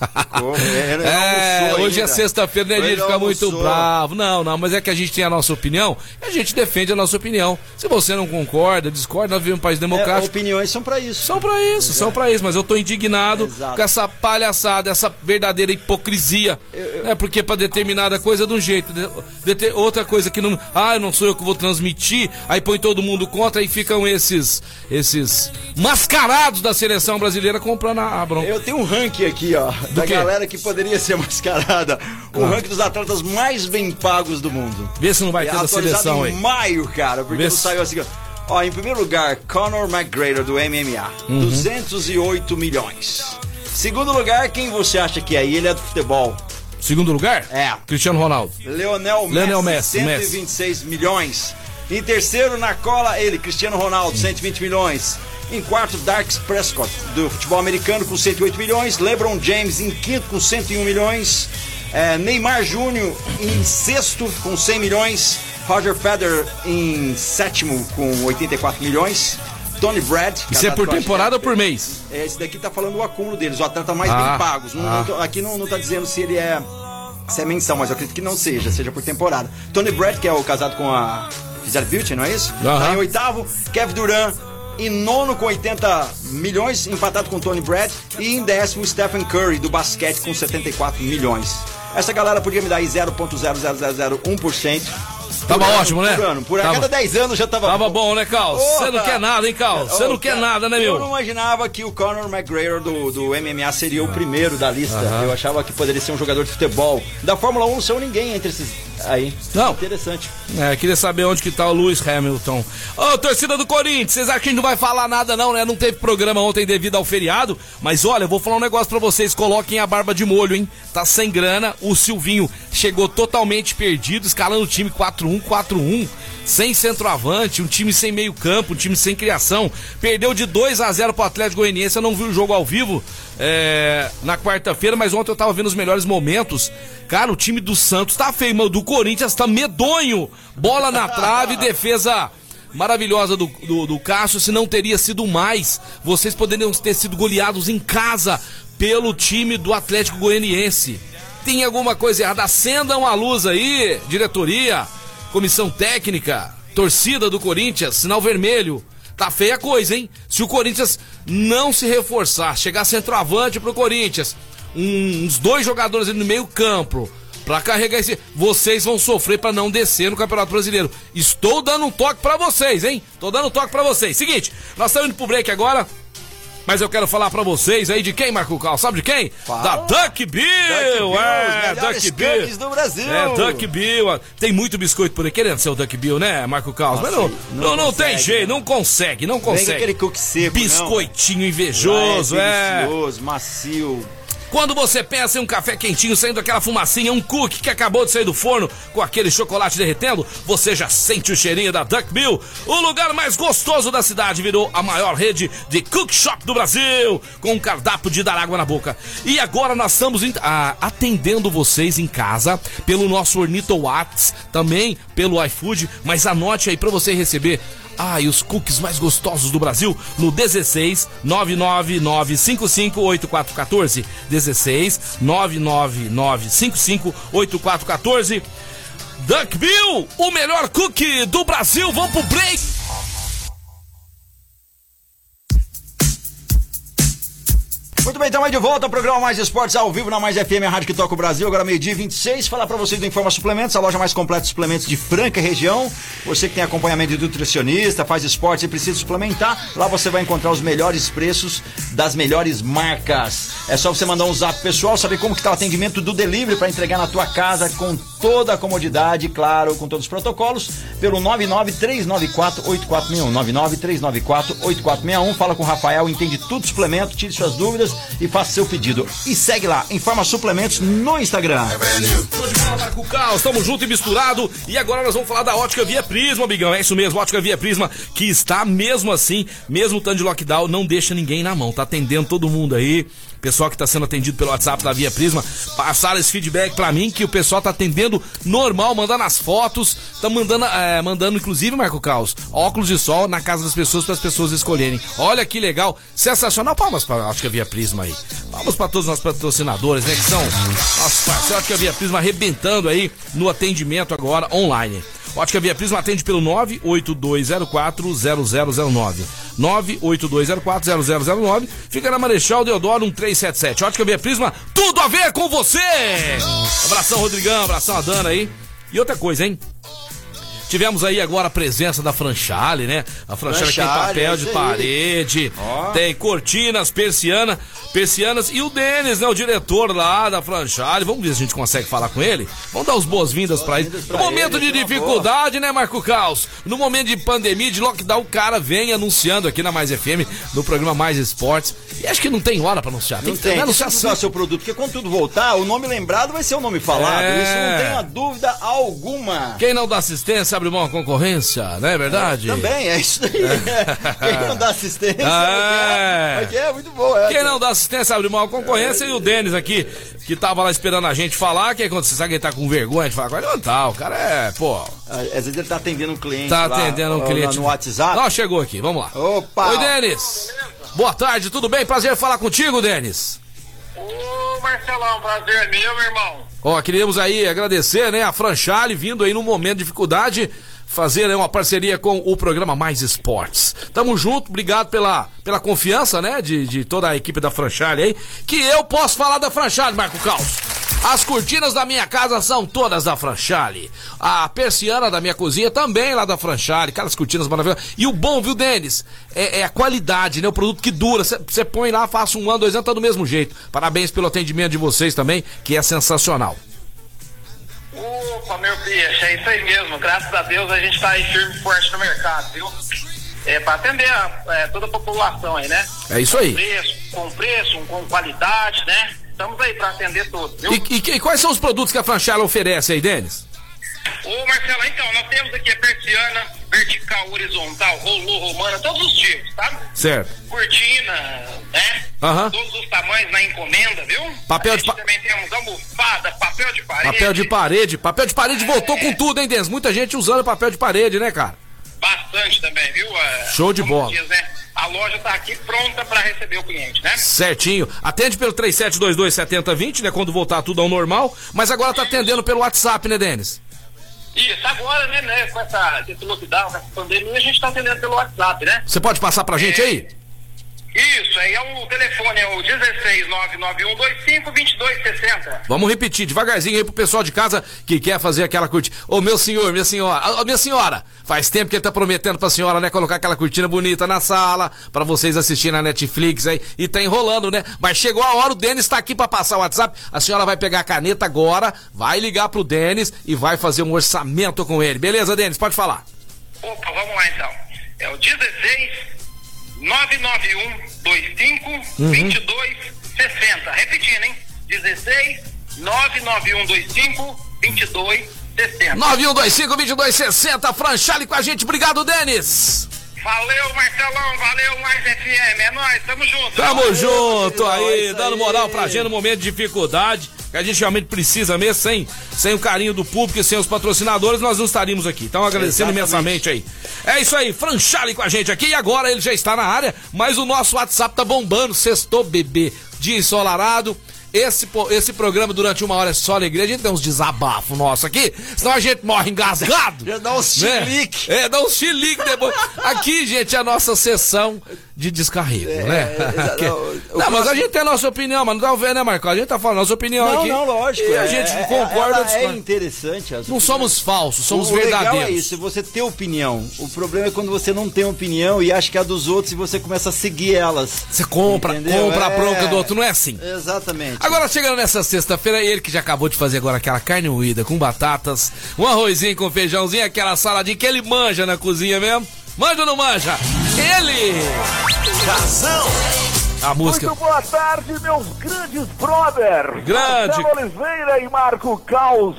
é, hoje é sexta-feira, né? A gente fica muito bravo. Não, não, mas é que a gente tem a nossa opinião e a gente defende a nossa opinião. Se você não concorda, discorda, nós vivemos um país democrático. É, opiniões são para isso. São para isso, Exato. são para isso, mas eu tô indignado Exato. com essa palhaçada, essa verdadeira hipocrisia. Eu, eu... É porque para determinada coisa de um jeito, de, de outra coisa que não. Ah, não sou eu que vou transmitir, aí põe todo mundo contra e ficam esses esses mascarados da seleção brasileira comprando a, a bronca. Eu tenho um ranking aqui, ó, da quê? galera que poderia ser mascarada. O Ah. ranking dos atletas mais bem pagos do mundo. Vê se não vai É ter da seleção em aí. maio, cara, porque Vê não se- saiu assim. ó. Ó, em primeiro lugar, Conor McGregor do MMA, Uhum. 208 milhões. Segundo lugar, quem você acha que é? E ele é do futebol. Segundo lugar? É. Cristiano Ronaldo. Leonel Messi, Leonel Messi, 126 milhões. Em terceiro, na cola, ele, Cristiano Ronaldo, 120 milhões. Em quarto, Darks Prescott, do futebol americano, com 108 milhões. LeBron James em quinto, com 101 milhões. É, Neymar Júnior em sexto, com 100 milhões. Roger Federer em sétimo, com 84 milhões. Tony Brad. Isso é casado por temporada ou por mês? é, esse daqui tá falando o acúmulo deles, o atleta mais Ah, bem pagos. Não- ah. não aqui não, não tá dizendo se ele é. Se é menção, mas eu acredito que não seja, seja por temporada. Tony Brad, que é o casado com a Gisele Beauty, não é isso? Tá em oitavo, Kevin Durant. Em nono com 80 milhões, empatado com Tony Brad. E em décimo, Stephen Curry, do basquete, com 74 milhões. Essa galera podia me dar aí 0,00001%. Tava ano, ótimo, né? Por ano. Por a Tava- cada 10 anos já tava Tava bom, né, Carl? Você não quer nada, hein, Carl? Você não quer nada, né, Eu meu? não imaginava que o Conor McGregor do, do MMA seria o primeiro da lista. Eu achava que poderia ser um jogador de futebol. Da Fórmula 1 não são ninguém entre esses aí. Não. Interessante. É, queria saber onde que tá o Lewis Hamilton. Ô, torcida do Corinthians, vocês acham que a gente não vai falar nada não, né? Não teve programa ontem devido ao feriado, mas olha, eu vou falar um negócio pra vocês, coloquem a barba de molho, hein? Tá sem grana, o Silvinho chegou totalmente perdido, escalando o time 4-1, 4-1, sem centroavante, um time sem meio campo, um time sem criação, perdeu de 2 a 0 pro Atlético Goianiense, eu não vi o jogo ao vivo é, na quarta-feira, mas ontem eu tava vendo os melhores momentos. Cara, o time do Santos tá feio, mas o do Corinthians tá medonho. Bola na trave, defesa maravilhosa do, do, do Cássio, se não teria sido mais, vocês poderiam ter sido goleados em casa pelo time do Atlético Goianiense. Tem alguma coisa errada? Acendam a luz aí, diretoria, comissão técnica, torcida do Corinthians, sinal vermelho. Tá feia a coisa, hein? Se o Corinthians não se reforçar, chegar centroavante pro Corinthians, uns dois jogadores ali no meio campo, pra carregar esse. Vocês vão sofrer pra não descer no Campeonato Brasileiro. Estou dando um toque pra vocês, hein? Tô dando um toque pra vocês. Seguinte, nós estamos indo pro break agora. Mas eu quero falar pra vocês aí de quem, Marco Cal? Sabe de quem? Da Duck Bill! Bill, é, Duck Bill. do Brasil. É, Duck Bill. Tem muito biscoito por aí querendo ser o Duck Bill, né, Marco Carlos? Mas não, não, não, tem consegue, jeito, né? não consegue, não Vem consegue. aquele cookie seco, não. Biscoitinho invejoso, Ah, é. Delicioso, macio. Quando você pensa em um café quentinho saindo aquela fumacinha, um cookie que acabou de sair do forno com aquele chocolate derretendo, você já sente o cheirinho da Duck Bill. O lugar mais gostoso da cidade virou a maior rede de cook shop do Brasil, com um cardápio de dar água na boca. E agora nós estamos ah, atendendo vocês em casa pelo nosso Ornito Whats, também pelo iFood, mas anote aí para você receber ah, e os cookies mais gostosos do Brasil no 16 99955 8414. 16 99955 8414. Duck Bill, o melhor cookie do Brasil. Vamos pro break. Muito bem, estamos aí de volta ao programa Mais Esportes ao vivo na Mais FM, a rádio que toca o Brasil, agora meio-dia e 26. Falar para vocês do Informa Suplementos, a loja mais completa de suplementos de Franca região. Você que tem acompanhamento de nutricionista, faz esporte e precisa suplementar, lá você vai encontrar os melhores preços das melhores marcas. É só você mandar um zap pessoal, saber como que tá o atendimento do delivery para entregar na tua casa com toda a comodidade, claro, com todos os protocolos, pelo 993948461. 993948461. Fala com o Rafael, entende tudo suplemento, tire suas dúvidas e faça seu pedido. E segue lá, Informa Suplementos no Instagram. Caos, estamos junto e misturado. E agora nós vamos falar da Ótica Via Prisma, amigão. É isso mesmo, Ótica Via Prisma, que está mesmo assim, mesmo estando de lockdown, não deixa ninguém na mão. Tá atendendo todo mundo aí. Pessoal que está sendo atendido pelo WhatsApp da Via Prisma, passaram esse feedback pra mim que o pessoal tá atendendo normal, mandando as fotos, tá mandando, é, mandando inclusive, Marco Caos, óculos de sol na casa das pessoas para as pessoas escolherem. Olha que legal, sensacional. Palmas para a Ótica Via Prisma aí. Palmas para todos os nossos patrocinadores, né, que são nossos parceiros. Ótica Via Prisma arrebentando aí no atendimento agora online. Ótica Via Prisma atende pelo 982040009. 982040009. Fica na Marechal Deodoro 1377. Ótica Via Prisma, tudo a ver com você! Abração, Rodrigão, abração a Dana aí. E outra coisa, hein? Tivemos aí agora a presença da Franchale, né? A Franchale tem papel de parede, oh. tem cortinas, persiana, persianas e o Denis, né? O diretor lá da Franchale. Vamos ver se a gente consegue falar com ele. Vamos dar as boas-vindas para ele. No momento ele, de dificuldade, né, Marco Caos? No momento de pandemia, de lockdown, o cara vem anunciando aqui na Mais FM, no programa Mais Esportes. E acho que não tem hora para anunciar. Tem não que tem, anunciar assim. seu produto, porque quando tudo voltar, o nome lembrado vai ser o nome falado. É... Isso não tem uma dúvida alguma. Quem não dá assistência abre mão à concorrência, não é verdade? É, também, é isso aí. Quem não dá assistência é, é, é muito bom. É. Quem não dá assistência abre mão à concorrência e o Denis aqui, que tava lá esperando a gente falar, que quando você sabe que ele tá com vergonha de falar com ele, não tá, o cara é, pô. Às vezes ele tá atendendo um cliente. Tá lá, atendendo um cliente. No WhatsApp. Não, chegou aqui, vamos lá. Opa! Oi, Denis. Boa tarde, tudo bem? Prazer falar contigo, Denis. Ô, Marcelão, prazer é meu, meu irmão. Ó, queríamos aí agradecer, né, a Franchale vindo aí num momento de dificuldade fazer né, uma parceria com o programa Mais Esportes. Tamo junto, obrigado pela, pela confiança, né, de, de toda a equipe da Franchale aí, que eu posso falar da Franchale, Marco Caos. As cortinas da minha casa são todas da Franchale. A persiana da minha cozinha também lá da Franchale. Aquelas cortinas maravilhosas. E o bom, viu, Denis? É, é a qualidade, né? O produto que dura. Você põe lá, faça um ano, dois anos, tá do mesmo jeito. Parabéns pelo atendimento de vocês também, que é sensacional. Opa, meu peixe, é isso aí mesmo. Graças a Deus a gente está aí firme e forte no mercado, viu? É, para atender a, é, toda a população aí, né? É isso aí. Com preço, com, preço, com qualidade, né? Estamos aí para atender todos, viu? E, e, e, quais são os produtos que a Franchala oferece aí, Denis? Ô Marcelo, então, nós temos aqui a persiana vertical, horizontal, rolô, romana, todos os tipos, tá? Certo. Cortina, né? Uhum. Todos os tamanhos na encomenda, viu? Papel de parede. Também temos almofada, papel de parede. Papel de parede. Papel de parede é... voltou com tudo, hein, Denis? Muita gente usando papel de parede, né, cara? Bastante também, viu? É, Show de bola. Diz, né? A loja está aqui pronta para receber o cliente, né? Certinho. Atende pelo 37227020, né? Quando voltar tudo ao normal. Mas agora tá atendendo pelo WhatsApp, né, Denis? Isso, agora, né, né, com essa, esse lockdown, com essa pandemia, a gente está atendendo pelo WhatsApp, né? Você pode passar pra gente é... aí? Isso, aí é o telefone, é o 16991252260. Vamos repetir devagarzinho aí pro pessoal de casa que quer fazer aquela cortina. Ô meu senhor, minha senhora, ô, minha senhora, faz tempo que ele tá prometendo pra senhora, né, colocar aquela cortina bonita na sala, para vocês assistirem na Netflix aí, e tá enrolando, né? Mas chegou a hora, o Denis tá aqui para passar o WhatsApp, a senhora vai pegar a caneta agora, vai ligar pro Denis e vai fazer um orçamento com ele. Beleza, Denis? Pode falar. Opa, vamos lá então. É o 16 991 25 uhum. 22 60. Repetindo, hein? 16 991 25 22 60. 9125 22 60. Franchale com a gente. Obrigado, Denis. Valeu, Marcelão, valeu, mais FM, é nóis, tamo junto. Tamo junto aí, dando moral pra gente no momento de dificuldade, que a gente realmente precisa mesmo, sem, sem o carinho do público e sem os patrocinadores, nós não estaríamos aqui. Então agradecendo Exatamente. imensamente aí. É isso aí, Franchale com a gente aqui, e agora ele já está na área, mas o nosso WhatsApp tá bombando, sextou bebê, dia ensolarado, esse, esse programa durante uma hora é só alegria. A gente tem uns desabafos nossos aqui, senão a gente morre engasgado. Já dá uns né? chilique. É, dá uns chilique depois. Aqui, gente, é a nossa sessão de descarrego, é, né? É, não, não mas a gente tem a nossa opinião, mas não tá vendo, né, Marco? A gente tá falando a nossa opinião não, aqui. Não, lógico. E a é, gente é, concorda. É, é interessante. Não somos falsos, somos o verdadeiros. Legal é isso, você ter opinião. O problema é quando você não tem opinião e acha que é a dos outros e você começa a seguir elas. Você compra, entendeu? compra a bronca do outro, não é assim? Exatamente. Agora, chegando nessa sexta-feira, ele que já acabou de fazer agora aquela carne moída com batatas, um arrozinho com feijãozinho, aquela saladinha que ele manja na cozinha mesmo. Manja ou não manja? Ele! Casão! A música. Muito boa tarde, meus grandes brothers! Grande! Marcelo Oliveira e Marco Caos.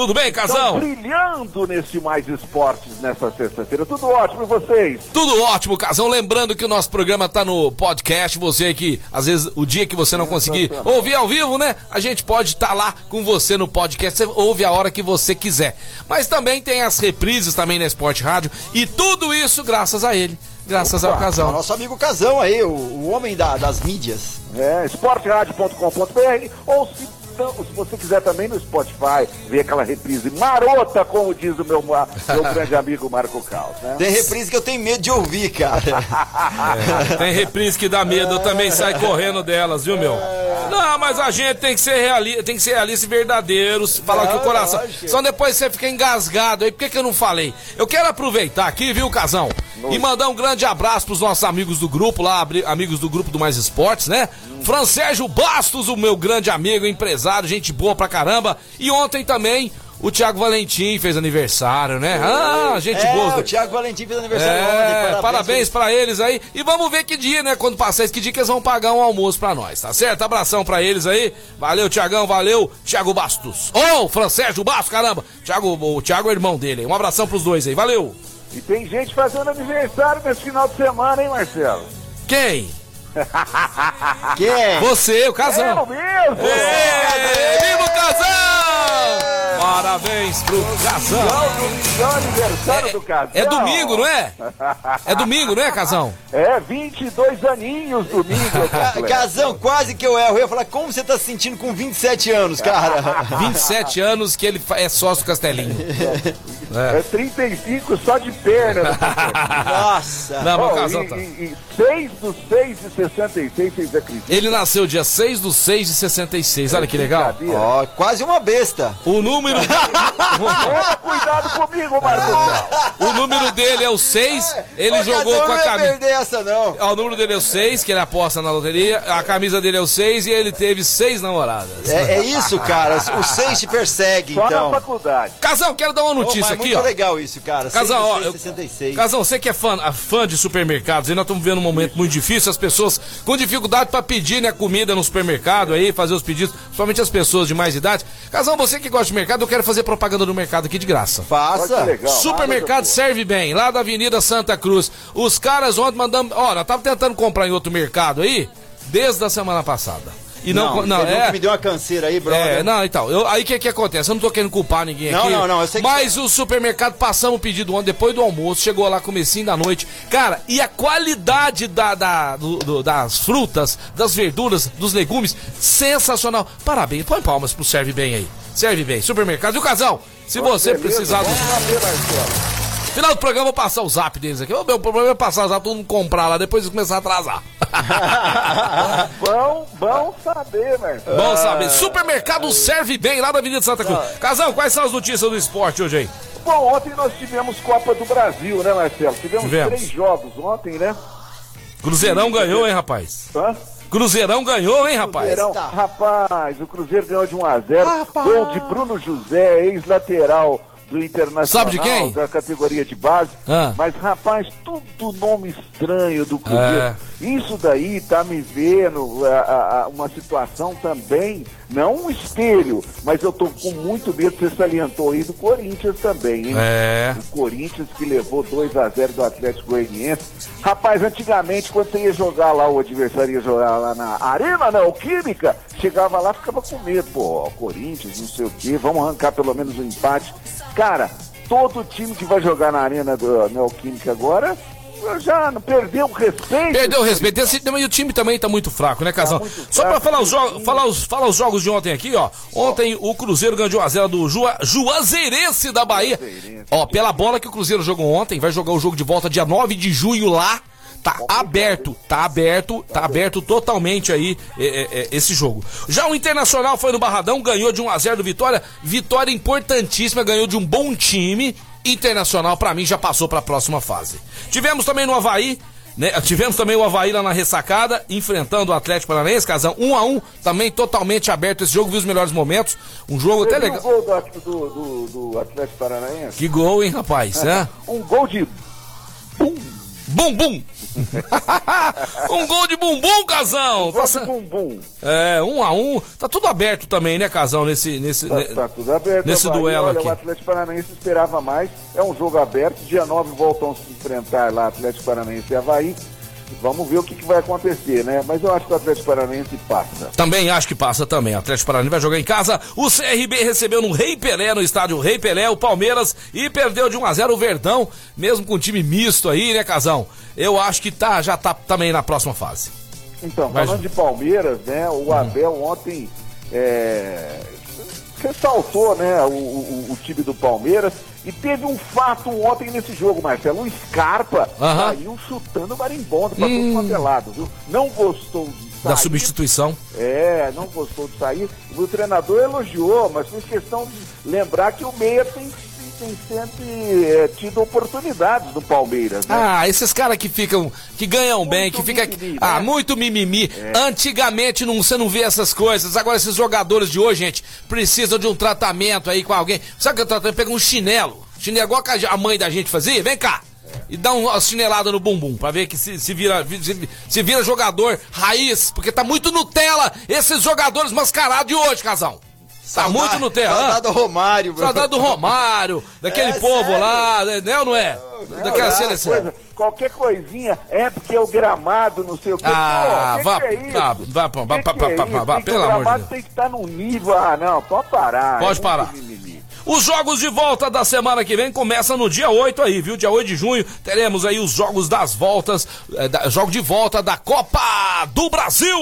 Tudo bem, casal? brilhando nesse Mais Esportes nessa sexta-feira. Tudo ótimo, e vocês? Tudo ótimo, casal. Lembrando que o nosso programa tá no podcast. Você que, às vezes, o dia que você não conseguir ouvir ao vivo, né? A gente pode estar tá lá com você no podcast. Você ouve a hora que você quiser. Mas também tem as reprises também na Esporte Rádio. E tudo isso graças a ele. Graças Opa, ao Casal. Nosso amigo Casão aí, o, o homem da, das mídias. É, esporteradio.com.br ou se se você quiser também no Spotify, ver aquela reprise marota, como diz o meu, meu grande amigo Marco Caos, né? Tem reprise que eu tenho medo de ouvir, cara. É, tem reprise que dá medo, eu também saio correndo delas, viu, meu? Não, mas a gente tem que ser realista, tem que ser realista e verdadeiro, falar que o coração. Só depois você fica engasgado aí, por que, que eu não falei? Eu quero aproveitar aqui, viu, Casão? E mandar um grande abraço pros nossos amigos do grupo lá, amigos do grupo do Mais Esportes, né? Hum. Francérgio Bastos, o meu grande amigo, empresário, gente boa pra caramba. E ontem também o Thiago Valentim fez aniversário, né? Ah, gente é, boa. O Thiago Valentim fez aniversário é, ontem. Parabéns, parabéns para eles aí. E vamos ver que dia, né? Quando passar esse que dia que eles vão pagar um almoço pra nós, tá certo? Abração pra eles aí. Valeu, Thiagão, valeu, Thiago Bastos. Ô, oh, Francésio Bastos, caramba. Thiago, o Thiago é irmão dele. Um abração pros dois aí, valeu. E tem gente fazendo aniversário nesse final de semana, hein, Marcelo? Quem? Quem? Você, o Casão. É o mesmo. Viva o Casão! Parabéns pro Casão. É aniversário é, do Casão. É domingo, não é? É domingo, não é, Casão? É, 22 aninhos domingo. Casão, quase que eu erro. Eu ia falar, como você tá se sentindo com 27 anos, cara? 27 anos que ele é sócio Castelinho. É. é 35 só de perna. Nossa. Não, mas oh, Casão tá. E, e 6 do 6 de 66, vocês acreditam? Ele nasceu dia 6 do 6 de 66, olha que legal. Ó, oh, quase uma besta. O número. Toma cuidado comigo, Marcos. O número dele é o 6. Ele jogou com a camisa. Não perder essa, não. O número dele é o 6, que ele aposta na loteria. A camisa dele é o 6 e ele teve seis namoradas. É, é isso, cara. O 6 te persegue, Só então. na faculdade. Casão, quero dar uma notícia oh, aqui, muito ó. legal isso, cara. Casão, ó. 66. Casão, você que é fã, fã de supermercados, aí nós estamos vivendo um momento muito difícil, as pessoas com dificuldade para pedir né, comida no supermercado aí, fazer os pedidos, principalmente as pessoas de mais idade. Casão, você que gosta de mercado, eu quero fazer propaganda do mercado aqui de graça. Faça. Legal, Supermercado serve bem, lá da Avenida Santa Cruz. Os caras ontem mandando. Ó, nós tava tentando comprar em outro mercado aí, desde a semana passada. E não, não, não é. me deu uma canseira aí, brother. É, não, então. Eu, aí o que que acontece? Eu não tô querendo culpar ninguém não, aqui. Não, não, eu sei que Mas o supermercado passamos o pedido ontem, depois do almoço, chegou lá comecinho da noite. Cara, e a qualidade da, da do, do, das frutas, das verduras, dos legumes, sensacional. Parabéns, põe palmas pro Serve Bem aí. Serve Bem, supermercado. E o casal, se você precisar do. Final do programa, eu vou passar o zap deles aqui. O meu problema é passar o zap, todo mundo comprar lá, depois começar a atrasar. bom, bom saber, Marcelo. Bom saber. Supermercado serve bem lá na Avenida Santa Cruz. Casal, quais são as notícias do esporte hoje aí? Bom, ontem nós tivemos Copa do Brasil, né, Marcelo? Tivemos, tivemos. três jogos ontem, né? Cruzeirão ganhou, hein, rapaz? Hã? Cruzeirão ganhou, hein, rapaz? Cruzeirão, rapaz, o Cruzeiro ganhou de 1 a 0 Gol de Bruno José, ex-lateral do Internacional. Sabe de quem? Da categoria de base. Ah. Mas, rapaz, tudo nome estranho do Cruzeiro. É. Isso daí tá me vendo a, a, uma situação também, não um espelho, mas eu tô com muito medo, você salientou aí, do Corinthians também, hein? É. O Corinthians que levou 2 a 0 do Atlético Goianiense. Rapaz, antigamente, quando você ia jogar lá, o adversário ia jogar lá na Arena Neoquímica, chegava lá, ficava com medo, pô, Corinthians, não sei o quê, vamos arrancar pelo menos um empate. Cara, todo time que vai jogar na Arena do Neoquímica agora já perdeu o respeito. Perdeu o respeito. Esse, e o time também tá muito fraco, né, Casão? Tá Só pra falar os, jogos, falar, os, falar os jogos de ontem aqui, ó. Ontem o Cruzeiro ganhou de 1x0 do Jua, Juazeirense da Bahia. Juazeirense. Ó, pela bola que o Cruzeiro jogou ontem, vai jogar o jogo de volta dia 9 de junho lá. Tá aberto, tá aberto, tá aberto totalmente aí é, é, é, esse jogo. Já o Internacional foi no Barradão, ganhou de 1 a 0 do Vitória, vitória importantíssima, ganhou de um bom time. Internacional, para mim, já passou para a próxima fase. Tivemos também no Havaí, né? Tivemos também o Havaí lá na ressacada, enfrentando o Atlético Paranaense, casão 1 a 1 também totalmente aberto esse jogo, viu os melhores momentos. Um jogo Você até legal. gol do, do, do, do Atlético Paranaense? Que gol, hein, rapaz? né? um gol de. Bum! Bum bum! um gol de bumbum, Casão! Gol de bumbum. É, um a um. Tá tudo aberto também, né, Casão, nesse. nesse tá, tá tudo aberto. Nesse duelo olha, aqui. O Atlético Paranaense esperava mais. É um jogo aberto. Dia 9 voltam a se enfrentar lá, Atlético Paranaense e Havaí. Vamos ver o que, que, vai acontecer, né? Mas eu acho que o Atlético Paranaense passa. Também acho que passa também. O Atlético Paranaense vai jogar em casa. O CRB recebeu no Rei Pelé, no estádio Rei Pelé, o Palmeiras e perdeu de 1 a 0 o Verdão, mesmo com time misto aí, né, Casão? Eu acho que tá, já tá também na próxima fase. Então, falando de Palmeiras, né? O Abel ontem é, ressaltou né, o, o, o, time do Palmeiras. E teve um fato ontem nesse jogo, Marcelo. O Scarpa saiu chutando marimbondo pra Hum. todo quanto é viu? Não gostou de Da sair. substituição. É, não gostou de sair. O treinador elogiou, mas fez questão de lembrar que o Meia tem, tem sempre é, tido oportunidades no Palmeiras, né? Ah, esses caras que ficam, que ganham bem, que fica mimimi, ah, né? muito mimimi. Antigamente não, você não vê essas coisas. Agora esses jogadores de hoje, gente, precisam de um tratamento aí com alguém. Sabe que o tratamento pega um chinelo, chinelo igual que a mãe da gente fazia. Vem cá. E dá uma chinelada no bumbum pra ver que se, se vira se, se vira jogador raiz, porque tá muito Nutella esses jogadores mascarados de hoje, casal. Tá muito Nutella. hã? Saudade do Romário, bro. Saudade do Romário, daquele É, povo sério. lá, né ou não é? Daquela Ah, seleção. coisa- qualquer coisinha é porque é o gramado, não sei o que. Ah, Pô, vá- que que é isso? vá- vá- vá- vá- vá- é vá- vá- Tem que- pelo o amor de gramado Deus. tem que estar num nível. Ah, não, pode parar. Pode É parar. Os jogos de volta da semana que vem começam no dia 8 aí, viu? Dia 8 de junho teremos aí os jogos das voltas, eh, da- jogo de volta da Copa do Brasil.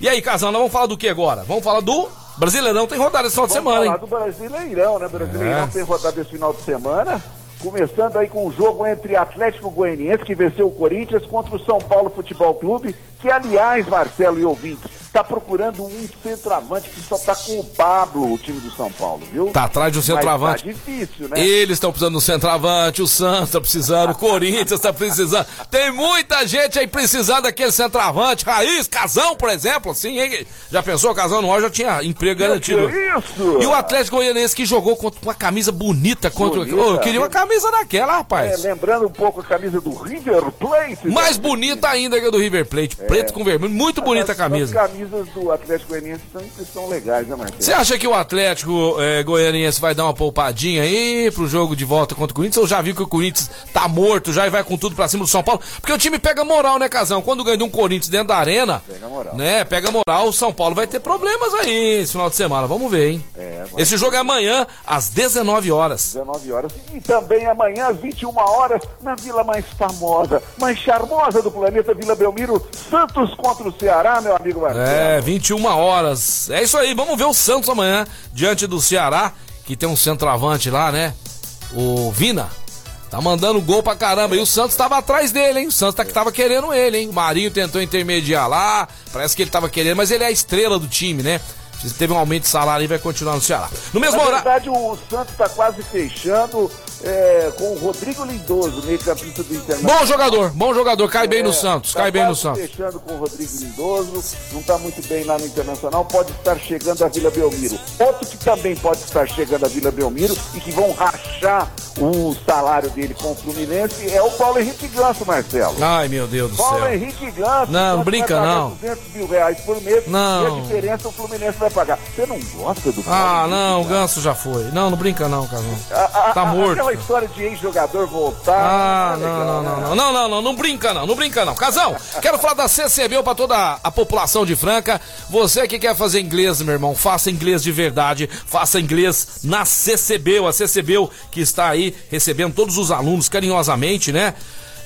E aí, Casal, nós vamos falar do que agora? Vamos falar do Brasileirão, tem rodada esse final de semana, falar hein? do Brasileirão, né? Brasileirão É. tem rodada esse final de semana. Começando aí com o jogo entre Atlético Goianiense, que venceu o Corinthians, contra o São Paulo Futebol Clube, que, aliás, Marcelo e ouvintes, está procurando um centroavante que só está com o Pablo, o time do São Paulo, viu? Tá atrás de um centroavante. Mas tá difícil, né? Eles estão precisando de um centroavante, o Santos tá precisando, o Corinthians está precisando. Tem muita gente aí precisando daquele centroavante. Raiz, Casão, por exemplo, assim, hein? Já pensou, Casão no ar já tinha emprego garantido. Que isso? E o Atlético Goianiense que jogou contra uma camisa bonita contra Bonita. o. Eu queria uma camisa daquela, É, rapaz. lembrando um pouco a camisa do River Plate. Mais né? bonita ainda que a do River Plate. Preto com vermelho. Muito bonita a camisa. As camisas do Atlético Goianiense sempre são legais, né, Marcelo? Você acha que o Atlético eh, Goianiense vai dar uma poupadinha aí pro jogo de volta contra o Corinthians? Ou já viu que o Corinthians tá morto já e vai com tudo pra cima do São Paulo? Porque o time pega moral, né, Casão? Quando ganha de um Corinthians dentro da arena, Pega moral. né, pega moral, o São Paulo vai ter problemas aí esse final de semana. Vamos ver, hein? É. Esse jogo é amanhã, às 19 horas. 19 horas. E também amanhã, às 21 horas, na vila mais famosa, mais charmosa do planeta, Vila Belmiro, Santos contra o Ceará, meu amigo Marcelo. É, 21 horas. É isso aí, vamos ver o Santos amanhã, diante do Ceará, que tem um centroavante lá, né? O Vina. Tá mandando gol pra caramba. E o Santos tava atrás dele, hein? O Santos tá que tava querendo ele, hein? O Marinho tentou intermediar lá. Parece que ele tava querendo, mas ele é a estrela do time, né? Se teve um aumento de salário e vai continuar no Ceará. No mesmo Na horário. verdade, o Santos está quase fechando é, com o Rodrigo Lindoso, meio campista do Internacional. Bom jogador, bom jogador, cai bem no É, Santos, tá cai bem no Santos. fechando com o Rodrigo Lindoso, não está muito bem lá no Internacional, pode estar chegando a Vila Belmiro. Outro que também pode estar chegando a Vila Belmiro e que vão rachar o salário dele com o Fluminense é o Paulo Henrique Ganso, Marcelo. Ai, meu Deus do Paulo céu. Henrique Ganso. Não, brinca não. 200 mil reais por mês Não. e a diferença o Fluminense vai pagar. Você não gosta do Ah, não, o Ganso? Já foi. Não, não brinca não, Casão. A- a- Tá a- morto. Aquela história de ex-jogador voltar. Ah, não, não, não, não, não, não, não, não brinca não, não brinca não. Casão, quero falar da CCB para toda a população de Franca. Você que quer fazer inglês, meu irmão, faça inglês de verdade, faça inglês na CCB, a CCB que está aí recebendo todos os alunos carinhosamente, né?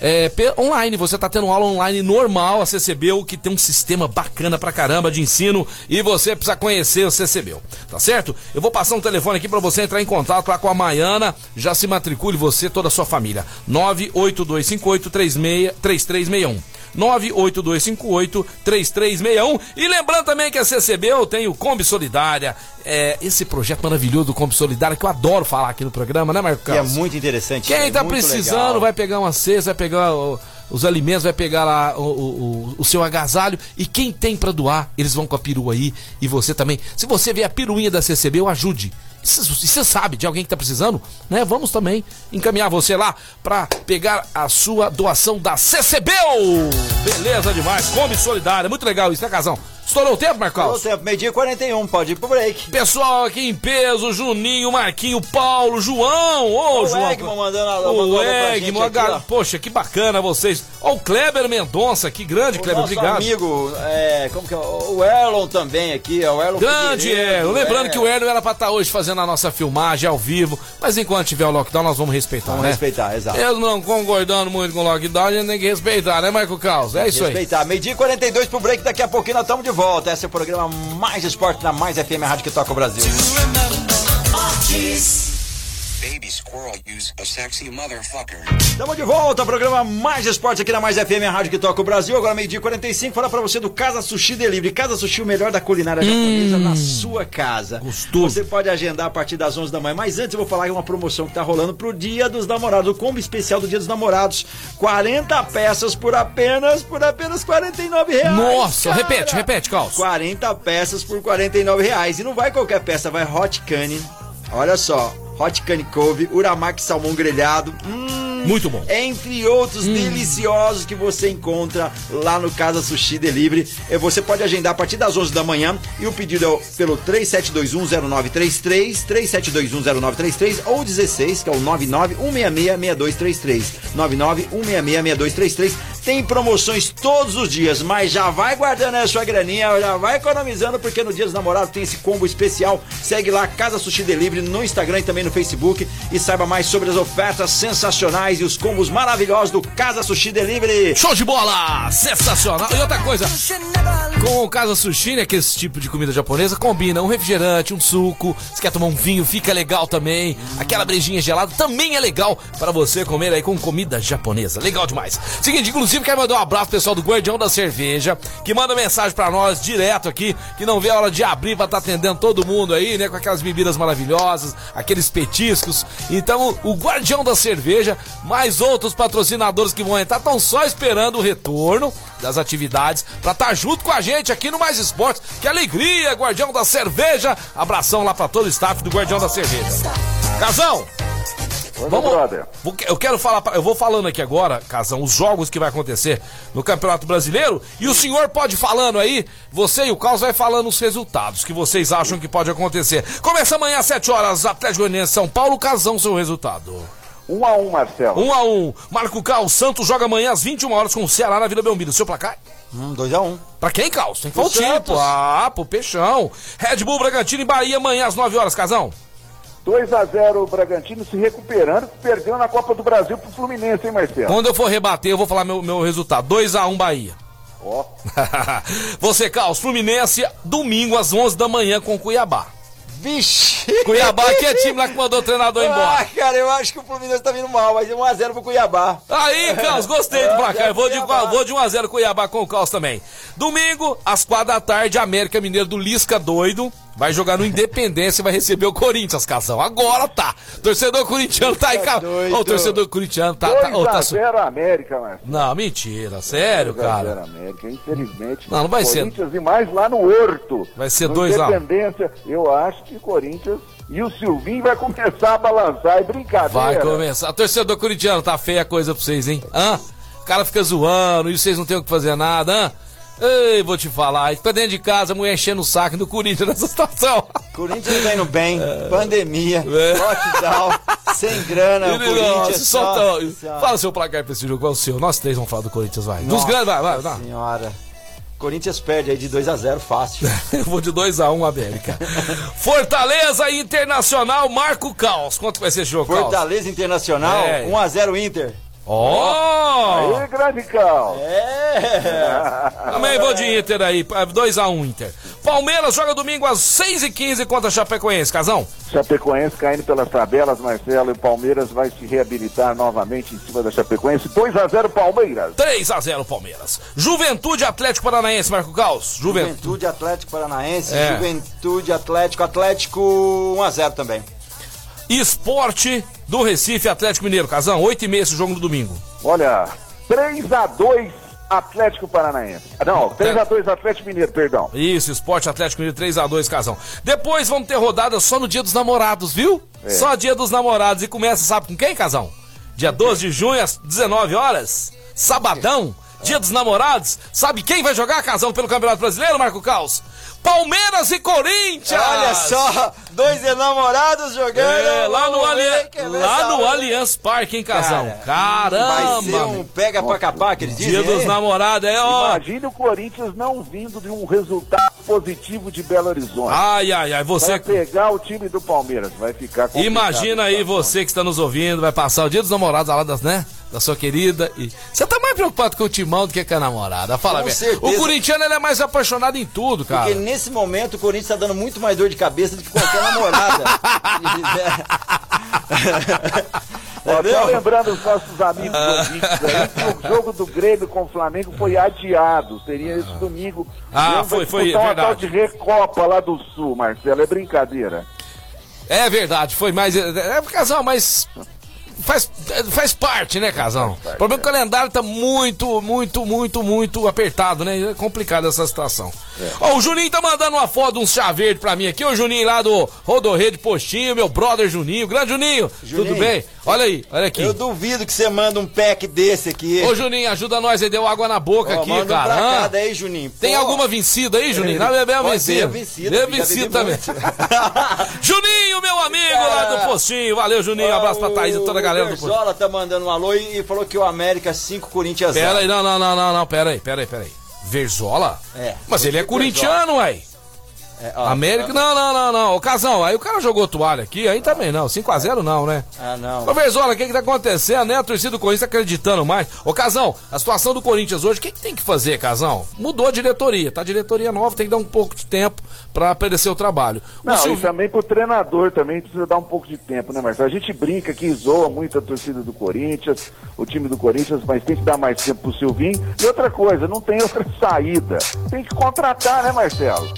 É, online, você tá tendo aula online normal, a CCB, que tem um sistema bacana pra caramba de ensino e você precisa conhecer o CCB, tá certo? Eu vou passar um telefone aqui pra você entrar em contato lá com a Maiana, já se matricule você, toda a sua família. 98258-3361. 98258-3361. E lembrando também que a CCB tem o Kombi Solidária, é, esse projeto maravilhoso do Kombi Solidária que eu adoro falar aqui no programa, né, Marcos? Que é muito interessante. Quem é tá muito precisando legal. vai pegar uma cesta, vai pegar o- os alimentos, vai pegar lá o, o- o- seu agasalho. E quem tem pra doar, eles vão com a perua aí. E você também. Se você vê a peruinha da CCB, eu ajude. E você sabe de alguém que tá precisando, né? Vamos também encaminhar você lá pra pegar a sua doação da CCB. Beleza demais, come solidária. Muito legal isso, né, Casão? Estourou o tempo, Marcos? Todo tempo, meio-dia e 41, pode ir pro break. Pessoal aqui em peso, Juninho, Marquinho, Paulo, João, ô O João. Egman mandando a- o Egman, ó. poxa, que bacana vocês. Ó, o Kleber Mendonça, que grande, O Kleber, obrigado. amigo, é, como que é? O Erlon também aqui, é o Erlon Grande Erlon. Lembrando é. que o Erlon era pra estar hoje fazendo a nossa filmagem ao vivo, mas enquanto tiver o lockdown, nós vamos respeitar, Vamos né? respeitar, exato. Eu não concordando muito com o lockdown, a gente tem que respeitar, né, Marco Caos? É isso aí. Respeitar. Meio-dia e 42 pro break, daqui a pouquinho nós estamos de volta. Esse é o programa Mais Esporte na Mais FM, a rádio que toca o Brasil. Baby squirrel use a sexy motherfucker. Estamos de volta, programa Mais Esporte aqui na Mais FM, a rádio que toca o Brasil. Agora meio-dia e 45, falar pra você do Casa Sushi Delivery. Casa Sushi, o melhor da culinária japonesa na sua casa. Gostoso. Você pode agendar a partir das 11 da manhã. Mas antes eu vou falar de uma promoção que tá rolando pro Dia dos Namorados. O combo especial do Dia dos Namorados. 40 peças por apenas, por apenas 49 reais. Nossa, cara. repete, repete, Caos. 40 peças por 49 reais. E não vai qualquer peça, vai Hot Cane. Olha só, Hot Cane Cove, Uramaki Salmão Grelhado. Hum, Muito bom. Entre outros deliciosos que você encontra lá no Casa Sushi Delivery. Eh, Você pode agendar a partir das 11 da manhã e o pedido é pelo 37210933, 37210933 ou 16, que é o 991666233. 991666233. Tem promoções todos os dias, mas já vai guardando a sua graninha, já vai economizando, porque no Dia dos Namorados tem esse combo especial. Segue lá Casa Sushi Delivery no Instagram e também no Facebook e saiba mais sobre as ofertas sensacionais e os combos maravilhosos do Casa Sushi Delivery. Show de bola! Sensacional! E outra coisa, com o Casa Sushi, né, que esse tipo de comida japonesa, combina um refrigerante, um suco, se quer tomar um vinho, fica legal também. Aquela brejinha gelada também é legal para você comer aí com comida japonesa. Legal demais. Seguinte, inclusive quero mandar um abraço pessoal do Guardião da Cerveja, que manda mensagem para nós direto aqui, que não vê a hora de abrir pra estar atendendo todo mundo aí, né, com aquelas bebidas maravilhosas, aqueles petiscos. Então, o Guardião da Cerveja, mais outros patrocinadores que vão entrar, estão só esperando o retorno das atividades pra estar junto com a gente aqui no Mais Esportes. Que alegria, Guardião da Cerveja! Abração lá pra todo o staff do Guardião da Cerveja. Casão! Vamos, eu quero falar, eu vou falando aqui agora, Casão, os jogos que vai acontecer no Campeonato Brasileiro e o senhor pode falando aí, você e o Carlos vai falando os resultados que vocês acham que pode acontecer. Começa amanhã às 7 horas, Atlético Goianiense São Paulo, Casão, seu resultado. 1 a 1 Marcelo. 1 a 1 Marco Cal, Santos joga amanhã às 21 horas com o Ceará na Vila Belmiro. Seu placar? Hum, 2x1. Pra quem, Caos? Tem que falar o. Ah, pro Peixão. Red Bull, Bragantino e Bahia amanhã às 9 horas, Casão. 2 a 0 o Bragantino se recuperando, perdeu na Copa do Brasil pro Fluminense, hein, Marcelo? Quando eu for rebater, eu vou falar meu, meu resultado. 2 a 1 Bahia. Ó. Você, Carlos, Fluminense, domingo às 11 da manhã com Cuiabá. Vixe! Cuiabá, que é time lá que mandou o treinador Ah, embora. cara, eu acho que o Fluminense tá vindo mal, vai ser 1x0 pro Cuiabá. Aí, Carlos, gostei do placar. Eu vou de, Cuiabá. vou de 1x0 Cuiabá com o Carlos também. Domingo, às 4 da tarde, América Mineiro do Lisca doido. Vai jogar no Independência e vai receber o Corinthians, Casão. Agora tá. Torcedor corintiano tá aí, cara. doido. Ô, o torcedor corintiano tá. 2 tá, ô, tá 0 América, Marcelo. Não, mentira. Sério, 2 a 0 cara. América, infelizmente. Não, não vai ser. Corinthians e mais lá no Horto. Vai ser No 2 a 1. Independência, eu acho que Corinthians e o Silvinho vai começar a balançar. É brincadeira. Vai começar. Torcedor corintiano, tá feia a coisa pra vocês, hein? Hã? O cara fica zoando e vocês não tem o que fazer nada, hã? Ei, vou te falar. Fica dentro de casa, a mulher enchendo o saco do Corinthians nessa situação. Corinthians tá indo bem, pandemia, É. lockdown, sem grana, o Ele, Corinthians nossa, só... solta- Nossa Fala seu placar pra esse jogo, qual é o seu? Nós três vamos falar do Corinthians, vai. Dos Nossa grandes, vai, vai, vai. senhora. Corinthians perde aí de 2x0 fácil. Eu vou de 2x1 América. Fortaleza e Internacional, Marco Caos. Quanto vai ser esse jogo, Caos? Fortaleza Internacional, É. 1x0 Inter. Ó! Aí, grande cal. É! Também vou de Inter aí, 2x1 Inter. Palmeiras joga domingo às 6h15 contra Chapecoense, Casão. Chapecoense caindo pelas tabelas, Marcelo, e o Palmeiras vai se reabilitar novamente em cima da Chapecoense. 2 a 0 Palmeiras. 3x0 Palmeiras. Juventude Atlético Paranaense, Marco Caos. Juventude. Juventude Atlético Paranaense, É. Juventude Atlético, Atlético 1x0 também. Esporte do Recife Atlético Mineiro, Casão. 8h30 esse jogo no domingo. Olha, 3 a 2 Atlético Paranaense. Ah, Não, 3 a 2 Atlético Mineiro, perdão. Isso, Esporte Atlético Mineiro 3x2, Casão. Depois vamos ter rodada só no dia dos namorados, viu? É. Só dia dos namorados. E começa, sabe com quem, Casão? Dia 12 de junho, às 19 horas. Sabadão. Dia dos namorados. Sabe quem vai jogar, Casão, pelo Campeonato Brasileiro, Marco Caos? Palmeiras e Corinthians! Olha só, dois enamorados jogando. É, lá no, Ali... vai lá no. Allianz Parque, hein, Casão? Cara, Vai ser Caramba! um pega pra capar, que eles dizem. Dia dos namorados, é ó. Imagine o Corinthians não vindo de um resultado positivo de Belo Horizonte. Ai, ai, ai, Vai você. pegar o time do Palmeiras, vai ficar. Imagina aí você que está nos ouvindo, vai passar o dia dos namorados lá das, né? Da sua querida. E você tá mais preocupado com o timão do que com a namorada. Fala, certeza. O corintiano ele é mais apaixonado em tudo, cara. Porque nesse momento o Corinthians tá dando muito mais dor de cabeça do que qualquer namorada. Ó, só lembrando os nossos amigos ouvintes aí que o jogo do Grêmio com o Flamengo foi adiado. Seria esse domingo. Ah, foi- foi, é uma tal verdade. de Recopa lá do Sul, Marcelo. É brincadeira. É verdade, foi mais. É, é casal, mas. Faz, é, faz parte, né, casal? O problema é que o calendário tá muito, muito, muito, muito apertado, né? É complicado essa situação. Ó, o Juninho tá mandando uma foto de um chá verde pra mim aqui. O Juninho lá do Rodorreio de Postinho, meu brother Juninho. Grande Juninho, Juninho. tudo bem? Olha aí, olha aqui. Eu duvido que você manda um pack desse aqui. Ô Juninho, ajuda nós aí, deu água na boca Ó, aqui, manda cara. pra cá daí, Juninho. Tem Pô. alguma vencida aí, Juninho? Não, bebeu a Pode vencida. vencida, já vencida também. Juninho, meu amigo lá do Postinho. Valeu, Juninho. Um abraço pra Thaís e toda a galera do O Postinho. Berzola tá mandando um alô e falou que o América 5, Corinthians 0. Pera aí, não, não, não, não, não, pera aí, pera aí, pera aí. Verzola? É. Mas ele é corintiano, ué. É, ó, América, não, não, não, não. Ô, Casão, aí o cara jogou toalha aqui, aí também não. 5x0 não, né? Ah, não. Ô, Verzola, o que que tá acontecendo, né? A torcida do Corinthians tá acreditando mais. Ô, Casão, a situação do Corinthians hoje, o que que tem que fazer, Casão? Mudou a diretoria, tá? Diretoria nova, tem que dar um pouco de tempo pra aparecer o trabalho. O Não, e Silvio- também pro treinador também precisa dar um pouco de tempo, né, Marcelo? A gente brinca aqui, zoa muito a torcida do Corinthians, o time do Corinthians, mas tem que dar mais tempo pro Silvinho. E outra coisa, não tem outra saída. Tem que contratar, né, Marcelo?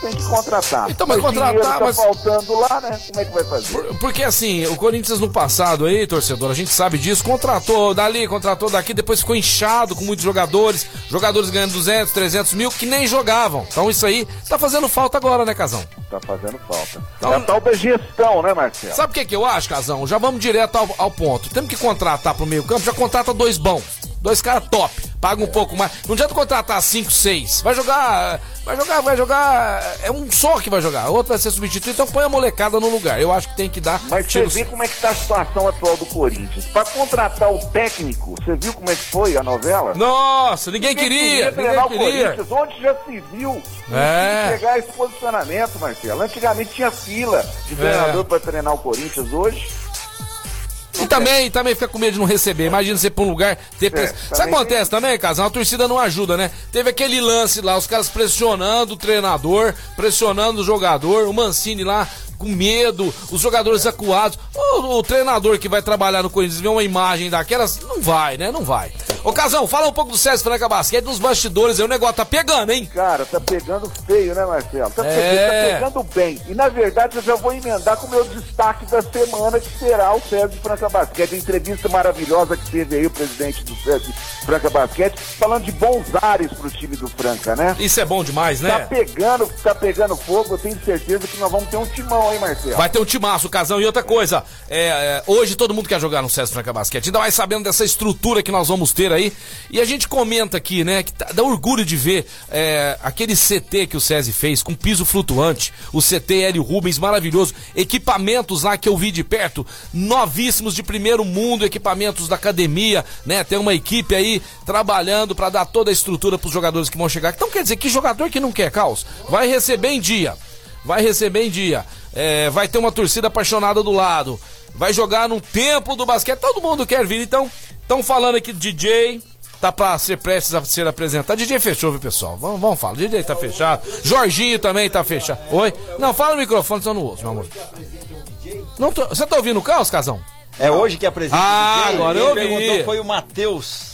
Tem que contratar. Então, mas dinheiro contratar, tá mas- faltando lá, né? Como é que vai fazer? Por- Porque assim, o Corinthians no passado aí, torcedor, a gente sabe disso, contratou dali, contratou daqui, depois ficou inchado com muitos jogadores, jogadores ganhando 200, 300 mil que nem jogavam. Então isso aí tá fazendo falta agora, né, Casão? Tá fazendo falta. Então- é a tal da gestão, né, Marcelo? Sabe o que, que eu acho, Casão? Já vamos direto ao, ao ponto. Temos que contratar pro meio campo, já contrata dois bons. Dois caras top. Paga um pouco mais. Não adianta contratar cinco, seis. Vai jogar. Vai jogar, vai jogar. É um só que vai jogar. O outro vai ser substituído. Então põe a molecada no lugar. Eu acho que tem que dar. Mas você vê como é que tá a situação atual do Corinthians. Pra contratar o técnico, você viu como é que foi a novela? Nossa, ninguém queria. treinar Ninguém o queria. Corinthians, onde já se viu É. chegar a esse posicionamento, Marcelo. Antigamente tinha fila de É. treinador pra treinar o Corinthians, hoje E também, também fica com medo de não receber. Imagina você pra um lugar. Ter press... Sabe o que também acontece também, Casal? A torcida não ajuda, né? Teve aquele lance lá, os caras pressionando o treinador, pressionando o jogador, o Mancini lá com medo, os jogadores acuados. O, o treinador que vai trabalhar no Corinthians vê uma imagem daquelas, não vai, né? Não vai. Ô, Casão, fala um pouco do César Franca Basquete, dos bastidores aí, o negócio tá pegando, hein? Cara, tá pegando feio, né, Marcelo? Tá, É. pegando, tá pegando bem. E na verdade eu já vou emendar com o meu destaque da semana, que será o Sérgio Franca Basquete. A entrevista maravilhosa que teve aí o presidente do Sérgio Franca Basquete, falando de bons ares pro time do Franca, né? Isso é bom demais, Tá né? pegando, tá pegando fogo, eu tenho certeza que nós vamos ter um timão, hein, Marcelo? Vai ter um timaço, Casão. E outra coisa, é, é, hoje todo mundo quer jogar no César Franca Basquete. Ainda mais sabendo dessa estrutura que nós vamos ter aí. E a gente comenta aqui, né, que tá- dá orgulho de ver é, aquele CT que o SESI fez com piso flutuante. O CT Hélio Rubens, maravilhoso. Equipamentos lá que eu vi de perto, novíssimos de primeiro mundo, equipamentos da academia, né? Tem uma equipe aí trabalhando para dar toda a estrutura pros jogadores que vão chegar. Então quer dizer que jogador que não quer caos vai receber em dia vai receber em dia, é, vai ter uma torcida apaixonada do lado, vai jogar no templo do basquete, todo mundo quer vir, então, estão falando aqui do DJ, tá pra ser prestes a ser apresentado, DJ fechou, viu pessoal, vamos, vamos falar, DJ tá fechado, Jorginho também tá fechado, oi? Não, fala no microfone, senão não ouço, meu amor. Não tô- você tá ouvindo o caos, Casão? É hoje que apresenta Ah, o DJ? agora eu perguntou vi. foi o Matheus.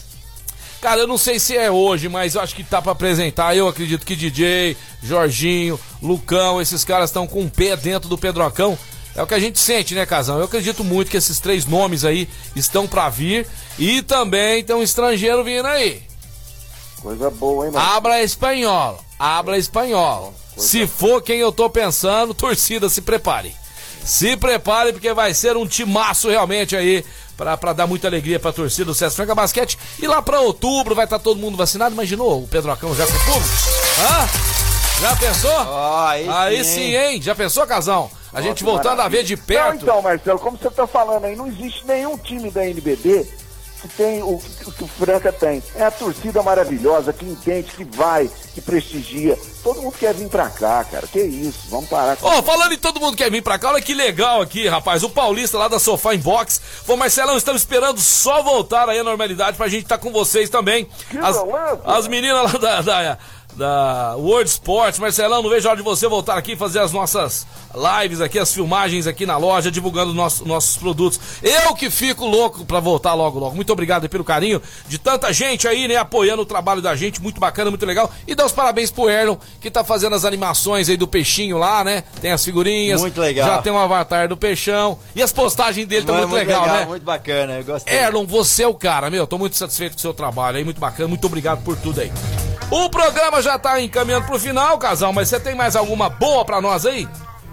Cara, eu não sei se é hoje, mas eu acho que tá pra apresentar. Eu acredito que DJ, Jorginho, Lucão, esses caras estão com um pé dentro do Pedrocão. É o que a gente sente, né, Casão? Eu acredito muito que esses três nomes aí estão pra vir. E também tem um estrangeiro vindo aí. Coisa boa, hein, Marcelo? Habla espanhol. Habla espanhol. Se for quem eu tô pensando, torcida, se prepare. Se prepare, porque vai ser um timaço realmente aí. Pra, pra dar muita alegria pra torcida do César Franca Basquete. E lá pra outubro vai estar todo mundo vacinado. Imaginou o Pedrocão já com público? Hã? Já pensou? Oh, aí, aí sim, sim, hein? Já pensou, Casão? A gente voltando a ver de Não, perto. então, Marcelo, como você tá falando aí, não existe nenhum time da NBB que tem o que, que o Franca tem. É a torcida maravilhosa, que entende, que vai, que prestigia. Todo mundo quer vir pra cá, cara. Que isso, vamos parar com Ô, falando em todo mundo que quer vir pra cá, olha que legal aqui, rapaz. O Paulista lá da Sofá Inbox. Pô, Marcelão, estamos esperando só voltar aí à normalidade pra gente estar com vocês também. As, as meninas lá da, da, da World Sports. Marcelão, não vejo a hora de você voltar aqui e fazer as nossas lives aqui, as filmagens aqui na loja, divulgando nosso, nossos produtos. Eu que fico louco pra voltar logo, logo. Muito obrigado pelo carinho de tanta gente aí, né, apoiando o trabalho da gente. Muito bacana, muito legal. E dá os parabéns pro Erlon, que tá fazendo as animações aí do peixinho lá, né? Tem as figurinhas. Muito legal. Já tem um avatar do peixão. E as postagens dele estão muito, legal, né? Muito bacana, eu gostei. Erlon, você é o cara, meu. Tô muito satisfeito com o seu trabalho aí, muito bacana. Muito obrigado por tudo aí. O programa já tá encaminhando pro final, casal, mas você tem mais alguma boa pra nós aí?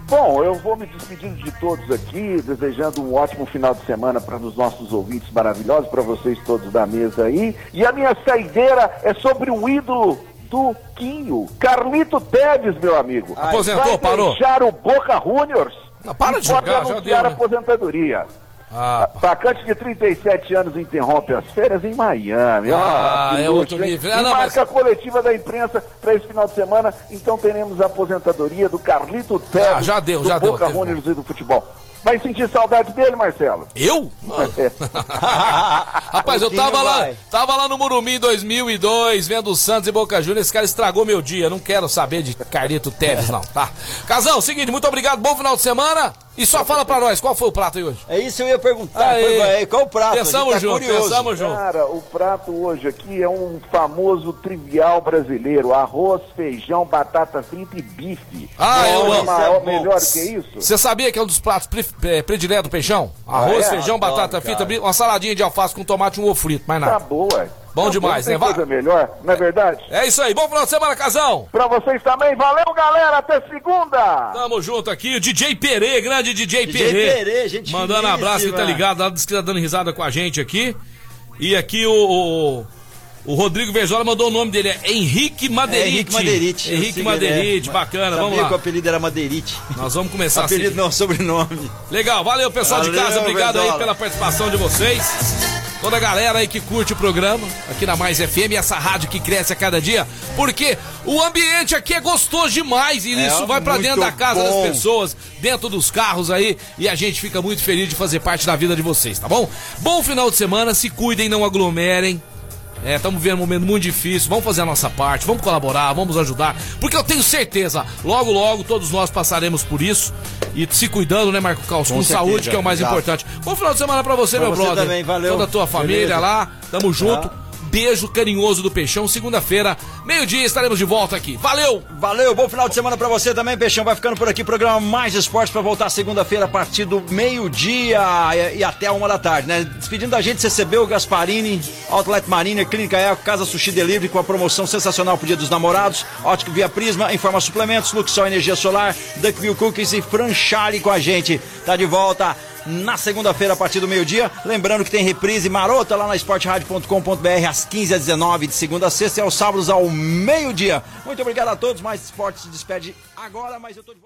Bom, eu vou me despedindo de todos aqui, desejando um ótimo final de semana para os nossos ouvintes maravilhosos, para vocês todos da mesa aí. E a minha saideira é sobre o ídolo do Quinho, Carlito Teves, meu amigo. Aposentou, Vai parou? deixar o Boca Juniors. Não, para de jogar, já deu, né? a aposentadoria. Ah, Atacante de 37 anos interrompe as férias em Miami. Ah, que é outro nível. E Ah, não, marca a coletiva da imprensa para esse final de semana. Então teremos a aposentadoria do Carlito Teves. Ah, já deu, do já deu, Boca teve Juniors e do futebol. Vai sentir saudade dele, Marcelo? Eu? É. Rapaz, eu tava lá, tava lá no Murumim em 2002, vendo o Santos e Boca Juniors. Esse cara estragou meu dia. Não quero saber de Carlito Teves, não, tá? Casão, seguinte, muito obrigado. Bom final de semana. E só fala pra nós, qual foi o prato aí hoje? É isso que eu ia perguntar. Aí. Qual o prato? Pensamos tá junto, curioso. pensamos junto. Cara, o prato hoje aqui é um famoso trivial brasileiro: arroz, feijão, batata frita e bife. Ah, eu é amo. maior, melhor que isso? Você sabia que é um dos pratos pre- eh, prediletos do peixão? Arroz, Ah, é? feijão, batata frita, uma saladinha de alface com tomate e um ovo frito, mais Tá nada. boa. Bom demais, né? Coisa melhor, não é verdade? É isso aí, bom final de semana, Casão! Pra vocês também, valeu galera, até segunda! Tamo junto aqui, o DJ Perê, grande DJ, DJ Perê. Perê, gente Mandando abraço que tá ligado, lá diz que tá dando risada com a gente aqui. E aqui o, o, o Rodrigo Verzola mandou o nome dele, é Henrique Madeirite. É Henrique Madeirite. Henrique Madeirite, é. bacana, Sabia vamos lá. que o apelido era Madeirite. Nós vamos começar apelido assim. não, sobrenome. Legal, valeu pessoal de Valeu, casa, obrigado aí pela participação de vocês. Toda a galera aí que curte o programa aqui na Mais FM, essa rádio que cresce a cada dia, porque o ambiente aqui é gostoso demais e É, isso vai pra muito dentro da casa bom. das pessoas, dentro dos carros aí, e a gente fica muito feliz de fazer parte da vida de vocês, tá bom? Bom final de semana, se cuidem, não aglomerem. É, estamos vivendo um momento muito difícil. Vamos fazer a nossa parte, vamos colaborar, vamos ajudar. Porque eu tenho certeza, logo, logo, todos nós passaremos por isso. E se cuidando, né, Marco Caos? Com, Com saúde, que é o mais exato. importante. Bom final de semana pra você, Pra meu você brother. também, valeu. Toda a tua família Beleza. lá. Tamo junto. Tá. Beijo carinhoso do Peixão. Segunda-feira, meio-dia, estaremos de volta aqui. Valeu! Valeu, bom final de semana pra você também, Peixão. Vai ficando por aqui, programa Mais Esportes pra voltar segunda-feira a partir do meio-dia e, e até uma da tarde, né? Despedindo da gente, recebeu o Gasparini, Outlet Marina, Clínica Eco, Casa Sushi Delivery com a promoção sensacional pro Dia dos Namorados, Ótico Via Prisma, Informa Suplementos, Luxol Energia Solar, Duckville Cookies e Franchale com a gente. Tá de volta na segunda-feira a partir do meio-dia. Lembrando que tem reprise marota lá na esportradio.com.br às 15 às 19 de segunda a sexta e aos sábados ao meio-dia. Muito obrigado a todos. Mais Esporte se despede agora, mas eu tô de volta.